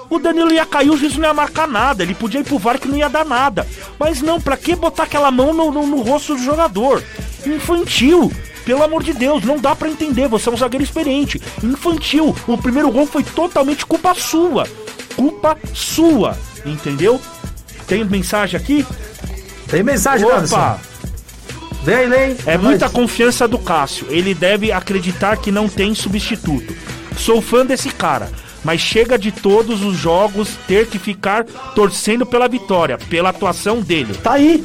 O Danilo ia cair, o juiz não ia marcar nada. Ele podia ir pro VAR que não ia dar nada. Mas não, pra que botar aquela mão no, no, no rosto do jogador? Infantil. Pelo amor de Deus, não dá pra entender. Você é um zagueiro experiente. Infantil. O primeiro gol foi totalmente culpa sua. Culpa sua. Entendeu? Tem mensagem aqui? Tem mensagem. Opa! Vem, Lei. É muita confiança do Cássio. Ele deve acreditar que não tem substituto. Sou fã desse cara, mas chega de todos os jogos ter que ficar torcendo pela vitória, pela atuação dele. Tá aí.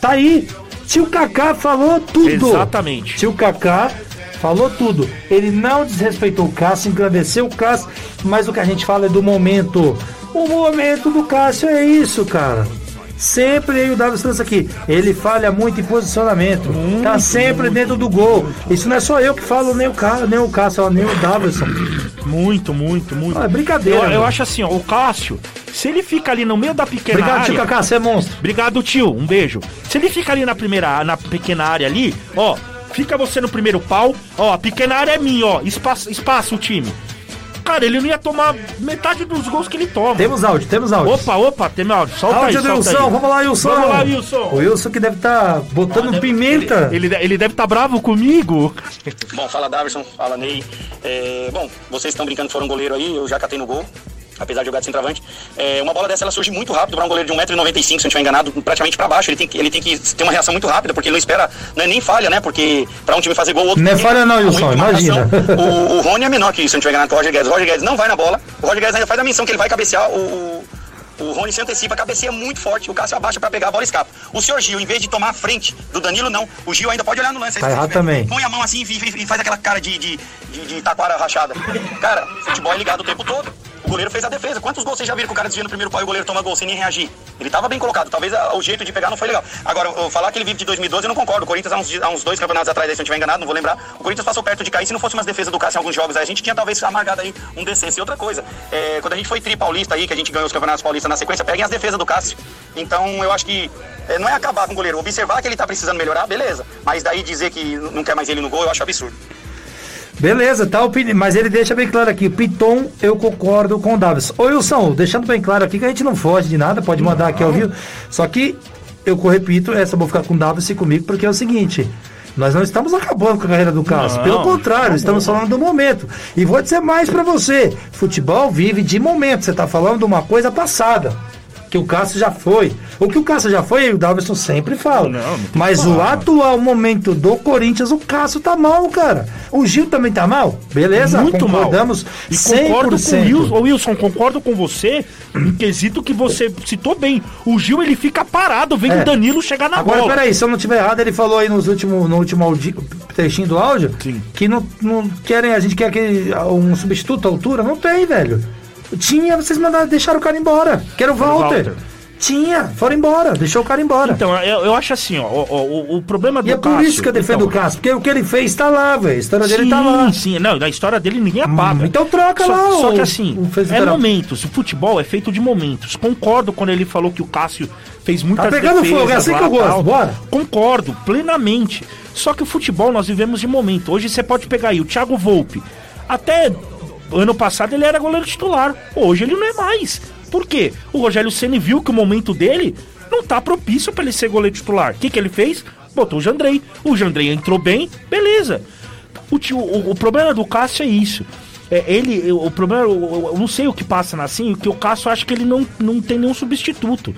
Tá aí. Tio Kaká falou tudo. Exatamente. Tio Kaká falou tudo. Ele não desrespeitou o Cássio, engrandeceu o Cássio, mas o que a gente fala é do momento. O momento do Cássio é isso, cara. Sempre e o Davidson nessa aqui. Ele falha muito em posicionamento. tá sempre dentro do gol. Isso não é só eu que falo, nem o Cássio, nem o Cássio, nem o Davidson. Muito, muito, muito. Ah, é brincadeira, Eu, eu acho assim, ó, o Cássio, se ele fica ali no meio da pequena Obrigado, área. tio Kaká, você é monstro. Obrigado, tio. Um beijo. Se ele fica ali na primeira, na pequena área ali, ó, fica você no primeiro pau, ó, a pequena área é minha, ó, espaço, espaço o time. Cara, ele não ia tomar metade dos gols que ele toma. Temos áudio, temos áudio. Opa, opa, tem meu áudio. Solta áudio aí, do solta Wilson, aí. vamos lá, Wilson. Vamos lá, Wilson. O Wilson que deve estar botando pimenta. Ele, ele deve estar bravo comigo. Bom, fala Davidson, fala Ney. É, bom, vocês estão brincando que foram goleiro aí, eu já catei no gol. Apesar de jogar de centroavante, é, uma bola dessa ela surge muito rápido para um goleiro de 1,95m, se eu não estiver enganado, praticamente para baixo. Ele tem, que, ele tem que ter uma reação muito rápida, porque ele não espera, não é nem falha, né? Porque para um time fazer gol, o outro. Não é falha não, Wilson, imagina. [laughs] O, o Rony é menor que isso, se eu não estiver enganado, com o Roger Guedes. O Roger Guedes não vai na bola, o Roger Guedes ainda faz a menção que ele vai cabecear, o, o, Rony se antecipa, cabeceia muito forte, o Cássio abaixa para pegar a bola e escapa. O senhor Gil, em vez de tomar a frente do Danilo, não. O Gil ainda pode olhar no lance. Tá errado também. Põe a mão assim e, e- e faz aquela cara de, de, de, de taquara rachada. Cara, futebol é ligado o tempo todo. O goleiro fez a defesa. Quantos gols vocês já viram que o cara desvia no primeiro pau e o goleiro toma gol sem nem reagir? Ele tava bem colocado. Talvez a- o jeito de pegar não foi legal. Agora, falar que ele vive de 2012, eu não concordo. O Corinthians, há uns, há uns dois campeonatos atrás, aí, se eu estiver enganado, não vou lembrar. O Corinthians passou perto de cair. Se não fosse umas defesas do Cássio em alguns jogos, aí, a gente tinha talvez amargado aí um descenso. E outra coisa, é, quando a gente foi tri paulista aí, que a gente ganhou os campeonatos paulistas na sequência, peguem as defesas do Cássio. Então, eu acho que é, não é acabar com o goleiro. Observar que ele tá precisando melhorar, beleza. Mas daí dizer que não quer mais ele no gol, eu acho absurdo. Beleza, tá opini... mas ele deixa bem claro aqui. Piton, eu concordo com o Davis. Ô Wilson, deixando bem claro aqui que a gente não foge de nada, pode mandar aqui ao vivo. Só que eu repito, essa eu vou ficar com o Davis e comigo, porque é o seguinte. Nós não estamos acabando com a carreira do Cássio. Não, Pelo contrário, estamos falando do momento. E vou dizer mais pra você: futebol vive de momento. Você tá falando de uma coisa passada. Que o Cássio já foi. O que o Cássio já foi, o Davidson sempre fala. Não, não Mas o atual momento do Corinthians, o Cássio tá mal, cara. O Gil também tá mal? Beleza, Muito concordamos mal. E concordo com o 100%. Wilson, Wilson, concordo com você em quesito que você citou bem. O Gil, ele fica parado vendo É. o Danilo chegar na Agora, bola. peraí, se eu não tiver errado, ele falou aí nos último, no último audi- trechinho do áudio Sim. que não, não querem, a gente quer que um substituto à altura. Não tem, velho. Tinha, vocês mandaram, deixaram o cara embora. Que era o o Walter. Walter. Tinha, foram embora, deixou o cara embora. Então, eu, eu acho assim, ó, ó, o, o problema do e é por Cássio- isso que eu defendo então, o Cássio, porque o que ele fez tá lá, velho. A história dele sim, tá lá. Sim, não, na história dele ninguém apaga. Hum, então troca só, lá Só o- que assim, o é momentos. O futebol é feito de momentos. Concordo quando ele falou que o Cássio fez muitas Tá pegando defesas fogo, é assim lá, que eu gosto, tal. bora. Concordo, plenamente. Só que o futebol nós vivemos de momento. Hoje você pode pegar aí o Thiago Volpe. Até ano passado ele era goleiro titular. Hoje ele não é mais. Por quê? O Rogério Ceni viu que o momento dele não tá propício para ele ser goleiro titular. O que, que ele fez? Botou o Jandrei. O Jandrei entrou bem, beleza. O, o, o problema do Cássio é isso. É, ele, o problema, eu, eu não sei o que passa na assim, o que o Cássio acha que ele não, não tem nenhum substituto.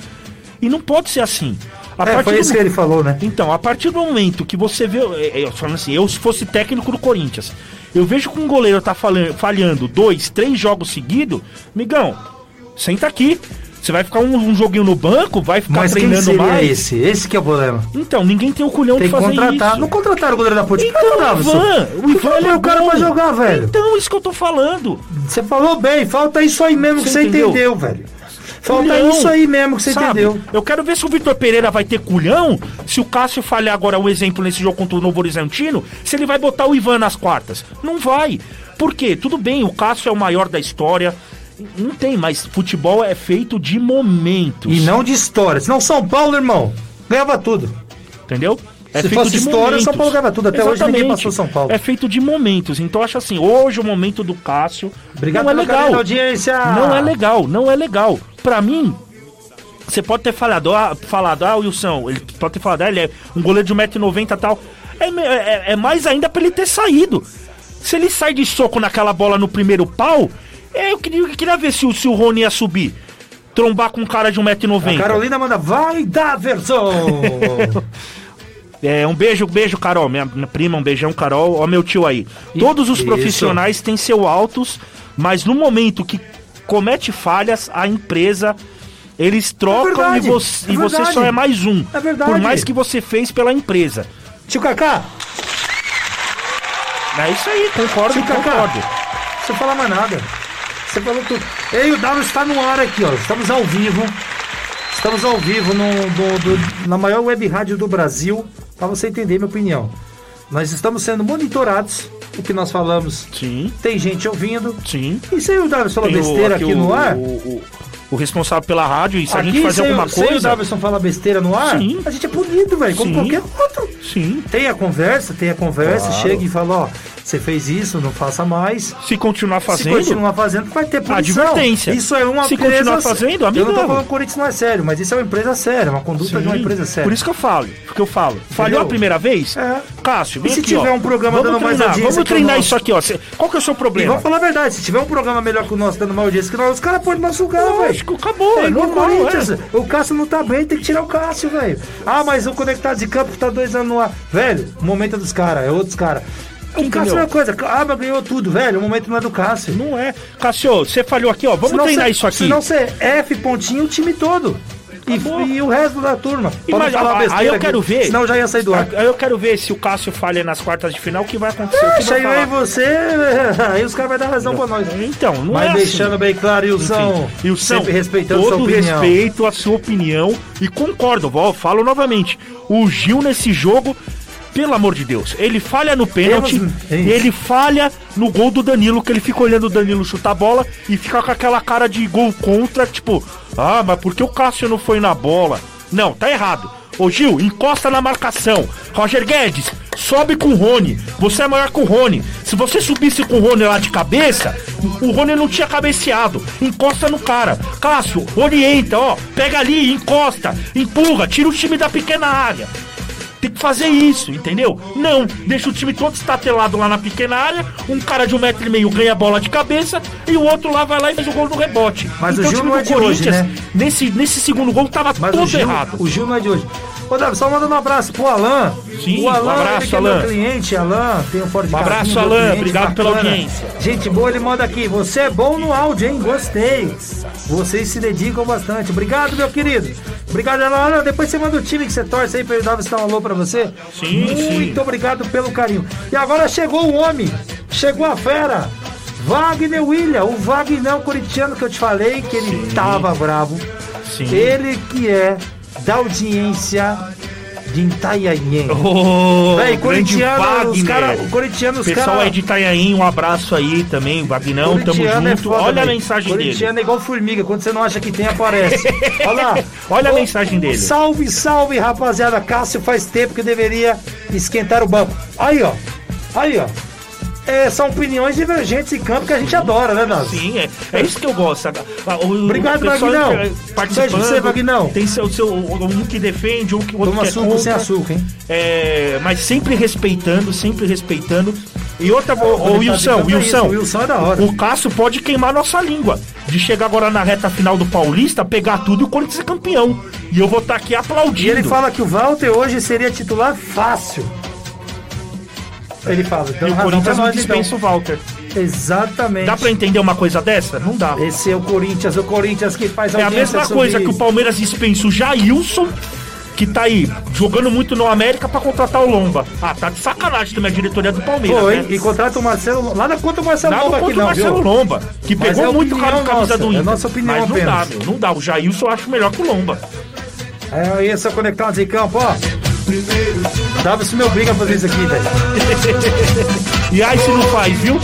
E não pode ser assim. A É, foi isso que ele falou, né? então, a partir do momento que você vê. é, é, falando assim, eu se fosse técnico do Corinthians, eu vejo que um goleiro tá falha- falhando dois, três jogos seguidos, migão, senta aqui. Você vai ficar um, um joguinho no banco, vai ficar Mas quem treinando seria mais. esse? Esse que é o problema. Então, ninguém tem o culhão Tem de que fazer contratar. isso. Não contrataram o goleiro da Ponte Então, Preta, o. Ivan, o que Ivan é o cara bom. pra jogar, velho. Então, isso que eu tô falando. Você falou bem, falta isso aí mesmo que Você você entendeu, entendeu? velho. Falta Culhão, isso aí mesmo que você sabe? entendeu. Eu quero ver se o Vitor Pereira vai ter culhão, se o Cássio falhar agora um exemplo nesse jogo contra o Novo Horizontino, se ele vai botar o Ivan nas quartas. Não vai. Por quê? Tudo bem, o Cássio é o maior da história. Não tem, mas futebol é feito de momentos. E não de história. Senão São Paulo, irmão, ganhava tudo. Entendeu? É Se feito fosse de história, momentos. São Paulo ganhava tudo. Até hoje ninguém Exatamente. passou São Paulo. É feito de momentos. Então eu acho assim, hoje o momento do Cássio Obrigado não é legal. audiência. Não é legal, não é legal. Pra mim, você pode ter falado, ah, falado, ah, Wilson, ele pode ter falado, ah, ele é um goleiro de 1,90m e tal. É, me- é, é mais ainda pra ele ter saído. Se ele sai de soco naquela bola no primeiro pau, é, eu, queria, eu queria ver se, o- se o Rony ia subir. Trombar com um cara de A 1,90m. Carolina manda, vai dar versão. [laughs] É, um beijo, beijo, Carol. Minha, minha prima, um beijão, Carol. Ó, meu tio aí. Todos os Isso. profissionais têm seu altos, mas no momento que comete falhas, a empresa. Eles trocam verdade, e, você, é e você só é mais um. É verdade. Por mais que você fez pela empresa. Tio Kaká, É isso aí, concordo, Tio Kaká. concordo. você fala mais nada. Você falou tudo. Ei, o W está no ar aqui, ó. Estamos ao vivo. Estamos ao vivo no, do- do- na maior web rádio do Brasil, para você entender minha opinião. Nós estamos sendo monitorados, o que nós falamos. Sim, Tem gente ouvindo. sim. E se o Davidson fala Tem o- besteira aqui, o, no ar? O, o- o responsável pela rádio, e se a gente aqui, fazer alguma se o coisa. Davidson fala besteira no ar, Sim. a gente é punido, velho, como qualquer outro. Sim. Tem a conversa, tem a conversa, Claro. chega e fala, ó, você fez isso, não faça mais. Se continuar Se fazendo. continuar fazendo, vai ter punição. Advertência. Isso é uma Se empresa... continuar fazendo, Eu não tô falando que o Corinthians não é sério, mas isso é uma empresa séria, uma conduta de uma Sim, empresa séria. Por isso que eu falo, porque eu falo. Falhou a primeira vez? É. Cássio, vem E se aqui, tiver ó. um programa vamos dando mais treinar, audiência Vamos treinar isso aqui, ó. Qual que é o seu E problema? vamos falar a verdade, se tiver um programa melhor que o nosso, dando mais audiência que nós, os caras podem machucar, velho. Lógico, acabou, é o normal, Corinthians. é. O Cássio não tá bem, tem que tirar o Cássio, velho. Ah, mas o Conectado de Campo tá dois anos no ar. Velho, o momento é dos caras, é outros caras. O Cássio é uma coisa, ah, mas ganhou tudo, velho. O momento não é do Cássio. Não é. Cássio, você falhou aqui, ó. Vamos Senão treinar cê- isso aqui. Senão você F pontinho o time todo. E, e o resto da turma. E não mas, falar aí eu aqui, quero ver. Senão já ia sair do ar. Aí eu quero ver se o Cássio falha nas quartas de final, o que vai acontecer. o que aí e você, [laughs] aí os caras vão dar razão pra nós. Então, não Mas é deixando assim. bem claro, Wilson, Enfim, e o São, sempre respeitando todo sua opinião. respeito à sua opinião e concordo, vó, falo novamente. O Gil nesse jogo, pelo amor de Deus, ele falha no pênalti, ele falha no gol do Danilo, que ele fica olhando o Danilo chutar a bola e fica com aquela cara de gol contra, tipo, ah, mas por que o Cássio não foi na bola? Não, tá errado. Ô Gil, encosta na marcação. Roger Guedes, sobe com o Rony. Você é maior que o Rony. Se você subisse com o Rony lá de cabeça, o o Rony não tinha cabeceado. Encosta no cara. Cássio, orienta, ó. Pega ali, encosta, empurra, tira o time da pequena área. Tem que fazer isso, entendeu? Não, deixa o time todo estatelado lá na pequena área, um cara de um metro e meio ganha a bola de cabeça e o outro lá vai lá e faz o gol no rebote. Mas o então Gil time não do é de hoje, né? nesse, nesse segundo gol tava Mas todo o Gil, errado. o Gil não é de hoje. Ô, Davi, só mandando um abraço pro Alan. Sim, o Alan, um abraço, que é Alan. meu cliente, Alan, tem um forte Um abraço, Alan, obrigado pela audiência. Gente boa, ele manda aqui. Você é bom no áudio, hein? Gostei. Vocês se dedicam bastante. Obrigado, meu querido. Obrigado, Alan. Alan, depois você manda o time que você torce aí pra ele dar um alô pra você. Sim, Muito sim. obrigado pelo carinho. E agora chegou o homem. Chegou a fera. Wagner William, o Wagner Coritiano que eu te falei que ele tava bravo. Sim. Ele que é da audiência de Itanhaém. Ô, Véi, corintiano, os cara, o corintiano, os Pessoal caras. aí de Itanhaém, um abraço aí também, Vagnão, tamo Corintiano é junto. foda, Olha a velho. mensagem dele. Corintiano é igual formiga, quando você não acha que tem, aparece. Olha lá. [laughs] Olha a Ô, mensagem dele. Salve, salve, rapaziada. Cássio faz tempo que deveria esquentar o banco. Aí, ó. Aí, ó. É, são opiniões divergentes em campo que a gente adora, né, Davi? Sim, é, é isso que eu gosto. Ah, o- Obrigado, o Vagnão. Beijo pra você, Vagnão. Tem seu, seu, um que defende, um que o outro Toma que é suco contra. sem açúcar, hein? É, mas sempre respeitando, sempre respeitando. E outra, ô, ô, tá Wilson, tentando isso, Wilson, o Wilson é da hora. o Cássio pode queimar nossa língua. De chegar agora na reta final do Paulista, pegar tudo e o Corinthians é campeão. E eu vou estar aqui aplaudindo. E ele fala que o Walter hoje seria titular fácil. Ele fala, E então o Corinthians não então. dispensa o Walter. Exatamente. Dá pra entender uma coisa dessa? Não dá. Esse é o Corinthians, o Corinthians que faz É a mesma coisa que o Palmeiras dispensa o Jailson, que tá aí jogando muito no América pra contratar o Lomba. Ah, tá de sacanagem também a diretoria do Palmeiras, Foi, né? e contrata o Marcelo. Nada contra o Marcelo Nada Lomba contra aqui, o Marcelo viu? Lomba, que Mas pegou é muito cara de camisa nossa, do é Inter. nossa opinião mas não dá, apenas. meu, não dá. O Jailson eu acho melhor que o Lomba. É, esse é o Conectados em Campo, ó. Dava se meu briga fazer isso aqui, velho. [laughs] E aí se não faz, viu?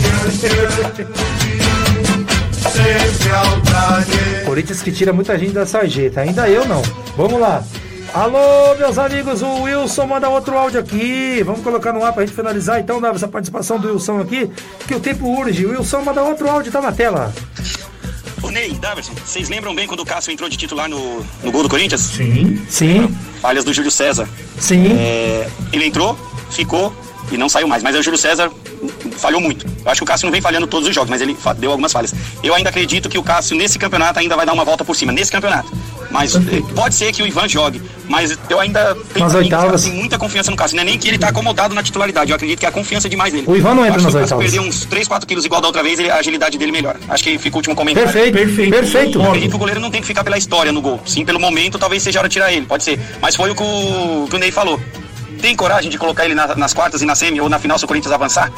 Corinthians que tira muita gente da sarjeta. Ainda eu não. Vamos lá. Alô, meus amigos, o Wilson manda outro áudio aqui. Vamos colocar no ar pra gente finalizar então, dá essa participação do Wilson aqui, que o tempo urge. O Wilson manda outro áudio, tá na tela. Ô Ney, Daverson, vocês lembram bem quando o Cássio entrou de titular no, no gol do Corinthians? Sim. Sim, Falhas do Júlio César. sim. É, ele entrou, ficou e não saiu mais. Mas aí o Júlio César falhou muito. Eu acho que o Cássio não vem falhando todos os jogos, mas ele deu algumas falhas. Eu ainda acredito que o Cássio, nesse campeonato, ainda vai dar uma volta por cima. Nesse campeonato. Mas eh, pode ser que o Ivan jogue. Mas eu ainda tenho, Nas oitavas. tenho muita confiança no Cássio. Não é nem que ele tá acomodado na titularidade. Eu acredito que é a confiança demais nele. O Ivan não entra nas se o Cássio oitavas. perder uns 3, 4 quilos igual da outra vez, ele- a agilidade dele melhora. Acho que fica o último comentário. Perfeito, Perfeito. perfeito. Eu acredito que o goleiro não tem que ficar pela história no gol. Sim, pelo momento, talvez seja a hora de tirar ele, pode ser. Mas foi o que o, que o Ney falou. Tem coragem de colocar ele na- nas quartas e na semi ou na final se o Corinthians avançar?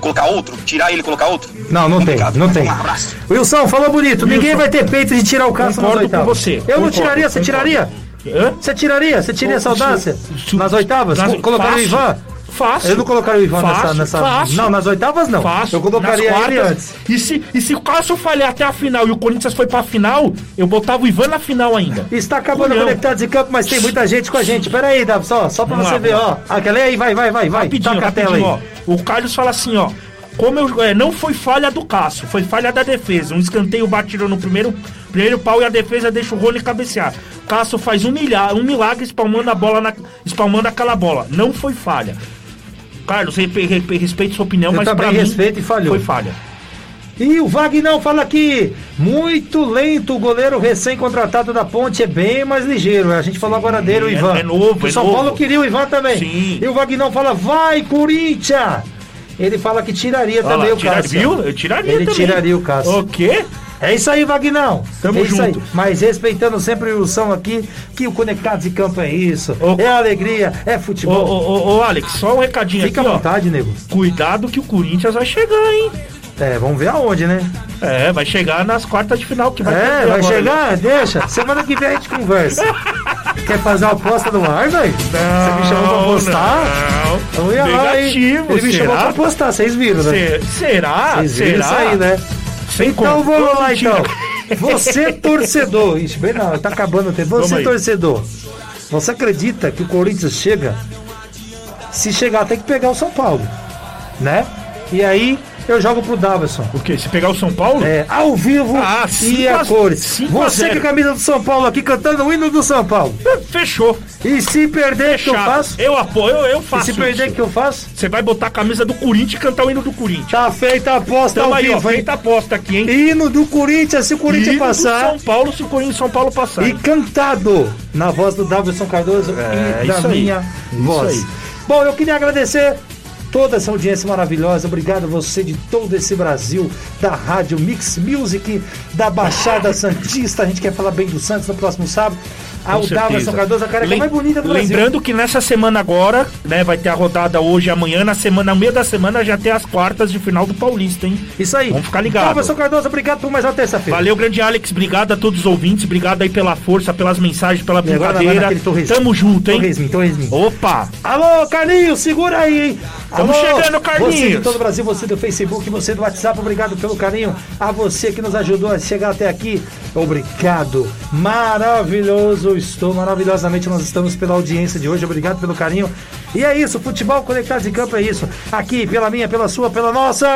Colocar outro? Tirar ele e colocar outro? Não, não tem, Complicado. não tem. Um abraço. Wilson, falou bonito. Ninguém vai ter peito de tirar o Cássio nas oitavas. com você. Eu não Concordo, tiraria, você concordo. tiraria? Hã? Você tiraria? Você tiraria essa Se- audácia? se- Nas oitavas? Nas- Co- Colocaria o. Ivan? Fácil. Eu não colocaria o Ivan nessa- Fácil, nessa- fácil. Não, nas oitavas não. Fácil. Eu colocaria Nas quartas. antes. E se, e se o Cássio falhar até a final e o Corinthians foi pra final, eu botava o Ivan na final ainda. Está acabando Culhão. conectados em campo, mas tem muita gente com a gente. Pera aí, Davi, só, só pra Vamos você lá, ver, ó. Aquela aí, vai, vai, vai, vai. Rapidinho, Taca a tela rapidinho, aí. ó. O Carlos fala assim, ó. Como eu, é, não foi falha do Cássio, foi falha da defesa. Um escanteio batido no primeiro, primeiro pau e a defesa deixa o Rony cabecear. Cássio faz um, milha, um milagre espalmando a bola na, espalmando aquela bola. Não foi falha. Carlos, re- re- respeito sua opinião, Eu mas pra mim respeito e falhou. foi falha. E o Vagnão fala aqui, muito lento o goleiro recém-contratado da Ponte, é bem mais ligeiro. A gente falou agora dele, o é- Ivan. é novo, O é São novo. Paulo queria o Ivan também. Sim. E o Vagnão fala, vai Corinthians! Ele fala que tiraria Olha também lá, o tira- Cássio. viu? Eu tiraria Ele também. tiraria o Cássio. O quê? É isso aí, Vagnão. Tamo é isso junto. aí. Mas respeitando sempre o som aqui, que o Conectados em Campo é isso. Ô. É alegria, é futebol. ô, ô, ô, Alex, só um recadinho Fica à aqui, ó. vontade, nego. Cuidado que o Corinthians vai chegar, hein? É, vamos ver aonde, né? É, vai chegar nas quartas de final que vai É, vai agora. chegar? Deixa. Semana que vem a gente conversa. [laughs] Quer fazer uma aposta no ar, velho? Você me chamou pra apostar? Não, Eu ia lá, hein? Negativo, Ele me chamou pra apostar, vocês viram, né? Se- será? Vocês viram será? isso aí, né? Sem Então con- vamos lá, Mentira. então. Você torcedor. Ixi, bem não, tá acabando o tempo. Você aí. torcedor. Você acredita que o Corinthians chega? Se chegar, tem que pegar o São Paulo, né? E aí eu jogo pro Davidson. O quê? Se pegar o São Paulo? É, ao vivo Ah, e a a- cores. a Você zero. que é camisa do São Paulo aqui cantando o hino do São Paulo. Fechou. E se perder, o que eu faço? Eu apoio, eu, eu E faço se perder, isso. que eu faço? Você vai botar a camisa do Corinthians e cantar o hino do Corinthians. Tá feita a aposta Tamo ao aí, ó, vivo, hein? feita a aposta aqui, hein? Hino do Corinthians, se o Corinthians Hino do passar. São Paulo, se o Corinthians e São Paulo passar. E cantado na voz do Davidson Cardoso É, e da aí. minha Isso voz. aí. Bom, eu queria agradecer toda essa audiência maravilhosa. Obrigado a você de todo esse Brasil, da Rádio Mix Music, da Baixada Santista. A gente quer falar bem do Santos no próximo sábado. Com Davidson certeza. Cardoso, a careca Lem- mais bonita do Brasil. Lembrando que nessa semana agora, né, vai ter a rodada hoje amanhã, na semana, no meio da semana já tem as quartas de final do Paulista, hein? Isso aí. Vamos ficar ligado. Davidson Cardoso, obrigado por mais uma terça-feira. Valeu, grande Alex, obrigado a todos os ouvintes, obrigado aí pela força, pelas mensagens, pela brincadeira. Tamo junto, hein? Torresminho, torresminho. Opa! Alô, Carlinhos, segura aí, hein? Tamo Alô, chegando, Carlinhos. Você de todo o Brasil, você do Facebook, você do WhatsApp, obrigado pelo carinho. A você que nos ajudou a chegar até aqui, obrigado. Maravilhoso, estou maravilhosamente. Nós estamos pela audiência de hoje, obrigado pelo carinho. E é isso, futebol conectado em campo é isso. Aqui, pela minha, pela sua, pela nossa.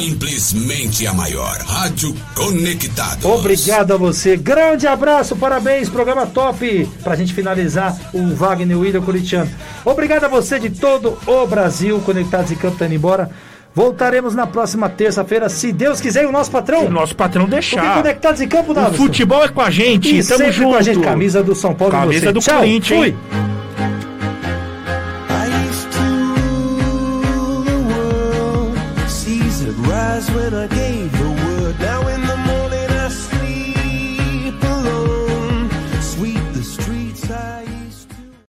Simplesmente a maior. Rádio Conectados. Obrigado a você. Grande abraço, parabéns, programa top. Pra gente finalizar o Wagner William Curitiano. Obrigado a você de todo o Brasil, conectados em campo, tá indo embora. Voltaremos na próxima terça-feira, se Deus quiser, e o nosso patrão. O nosso patrão Porque deixar. conectados em campo, O Davidson. futebol é com a gente, E tamo sempre junto. com a gente, camisa do São Paulo. e Camisa você. do Tchau, Corinthians, fui. eyes when I gave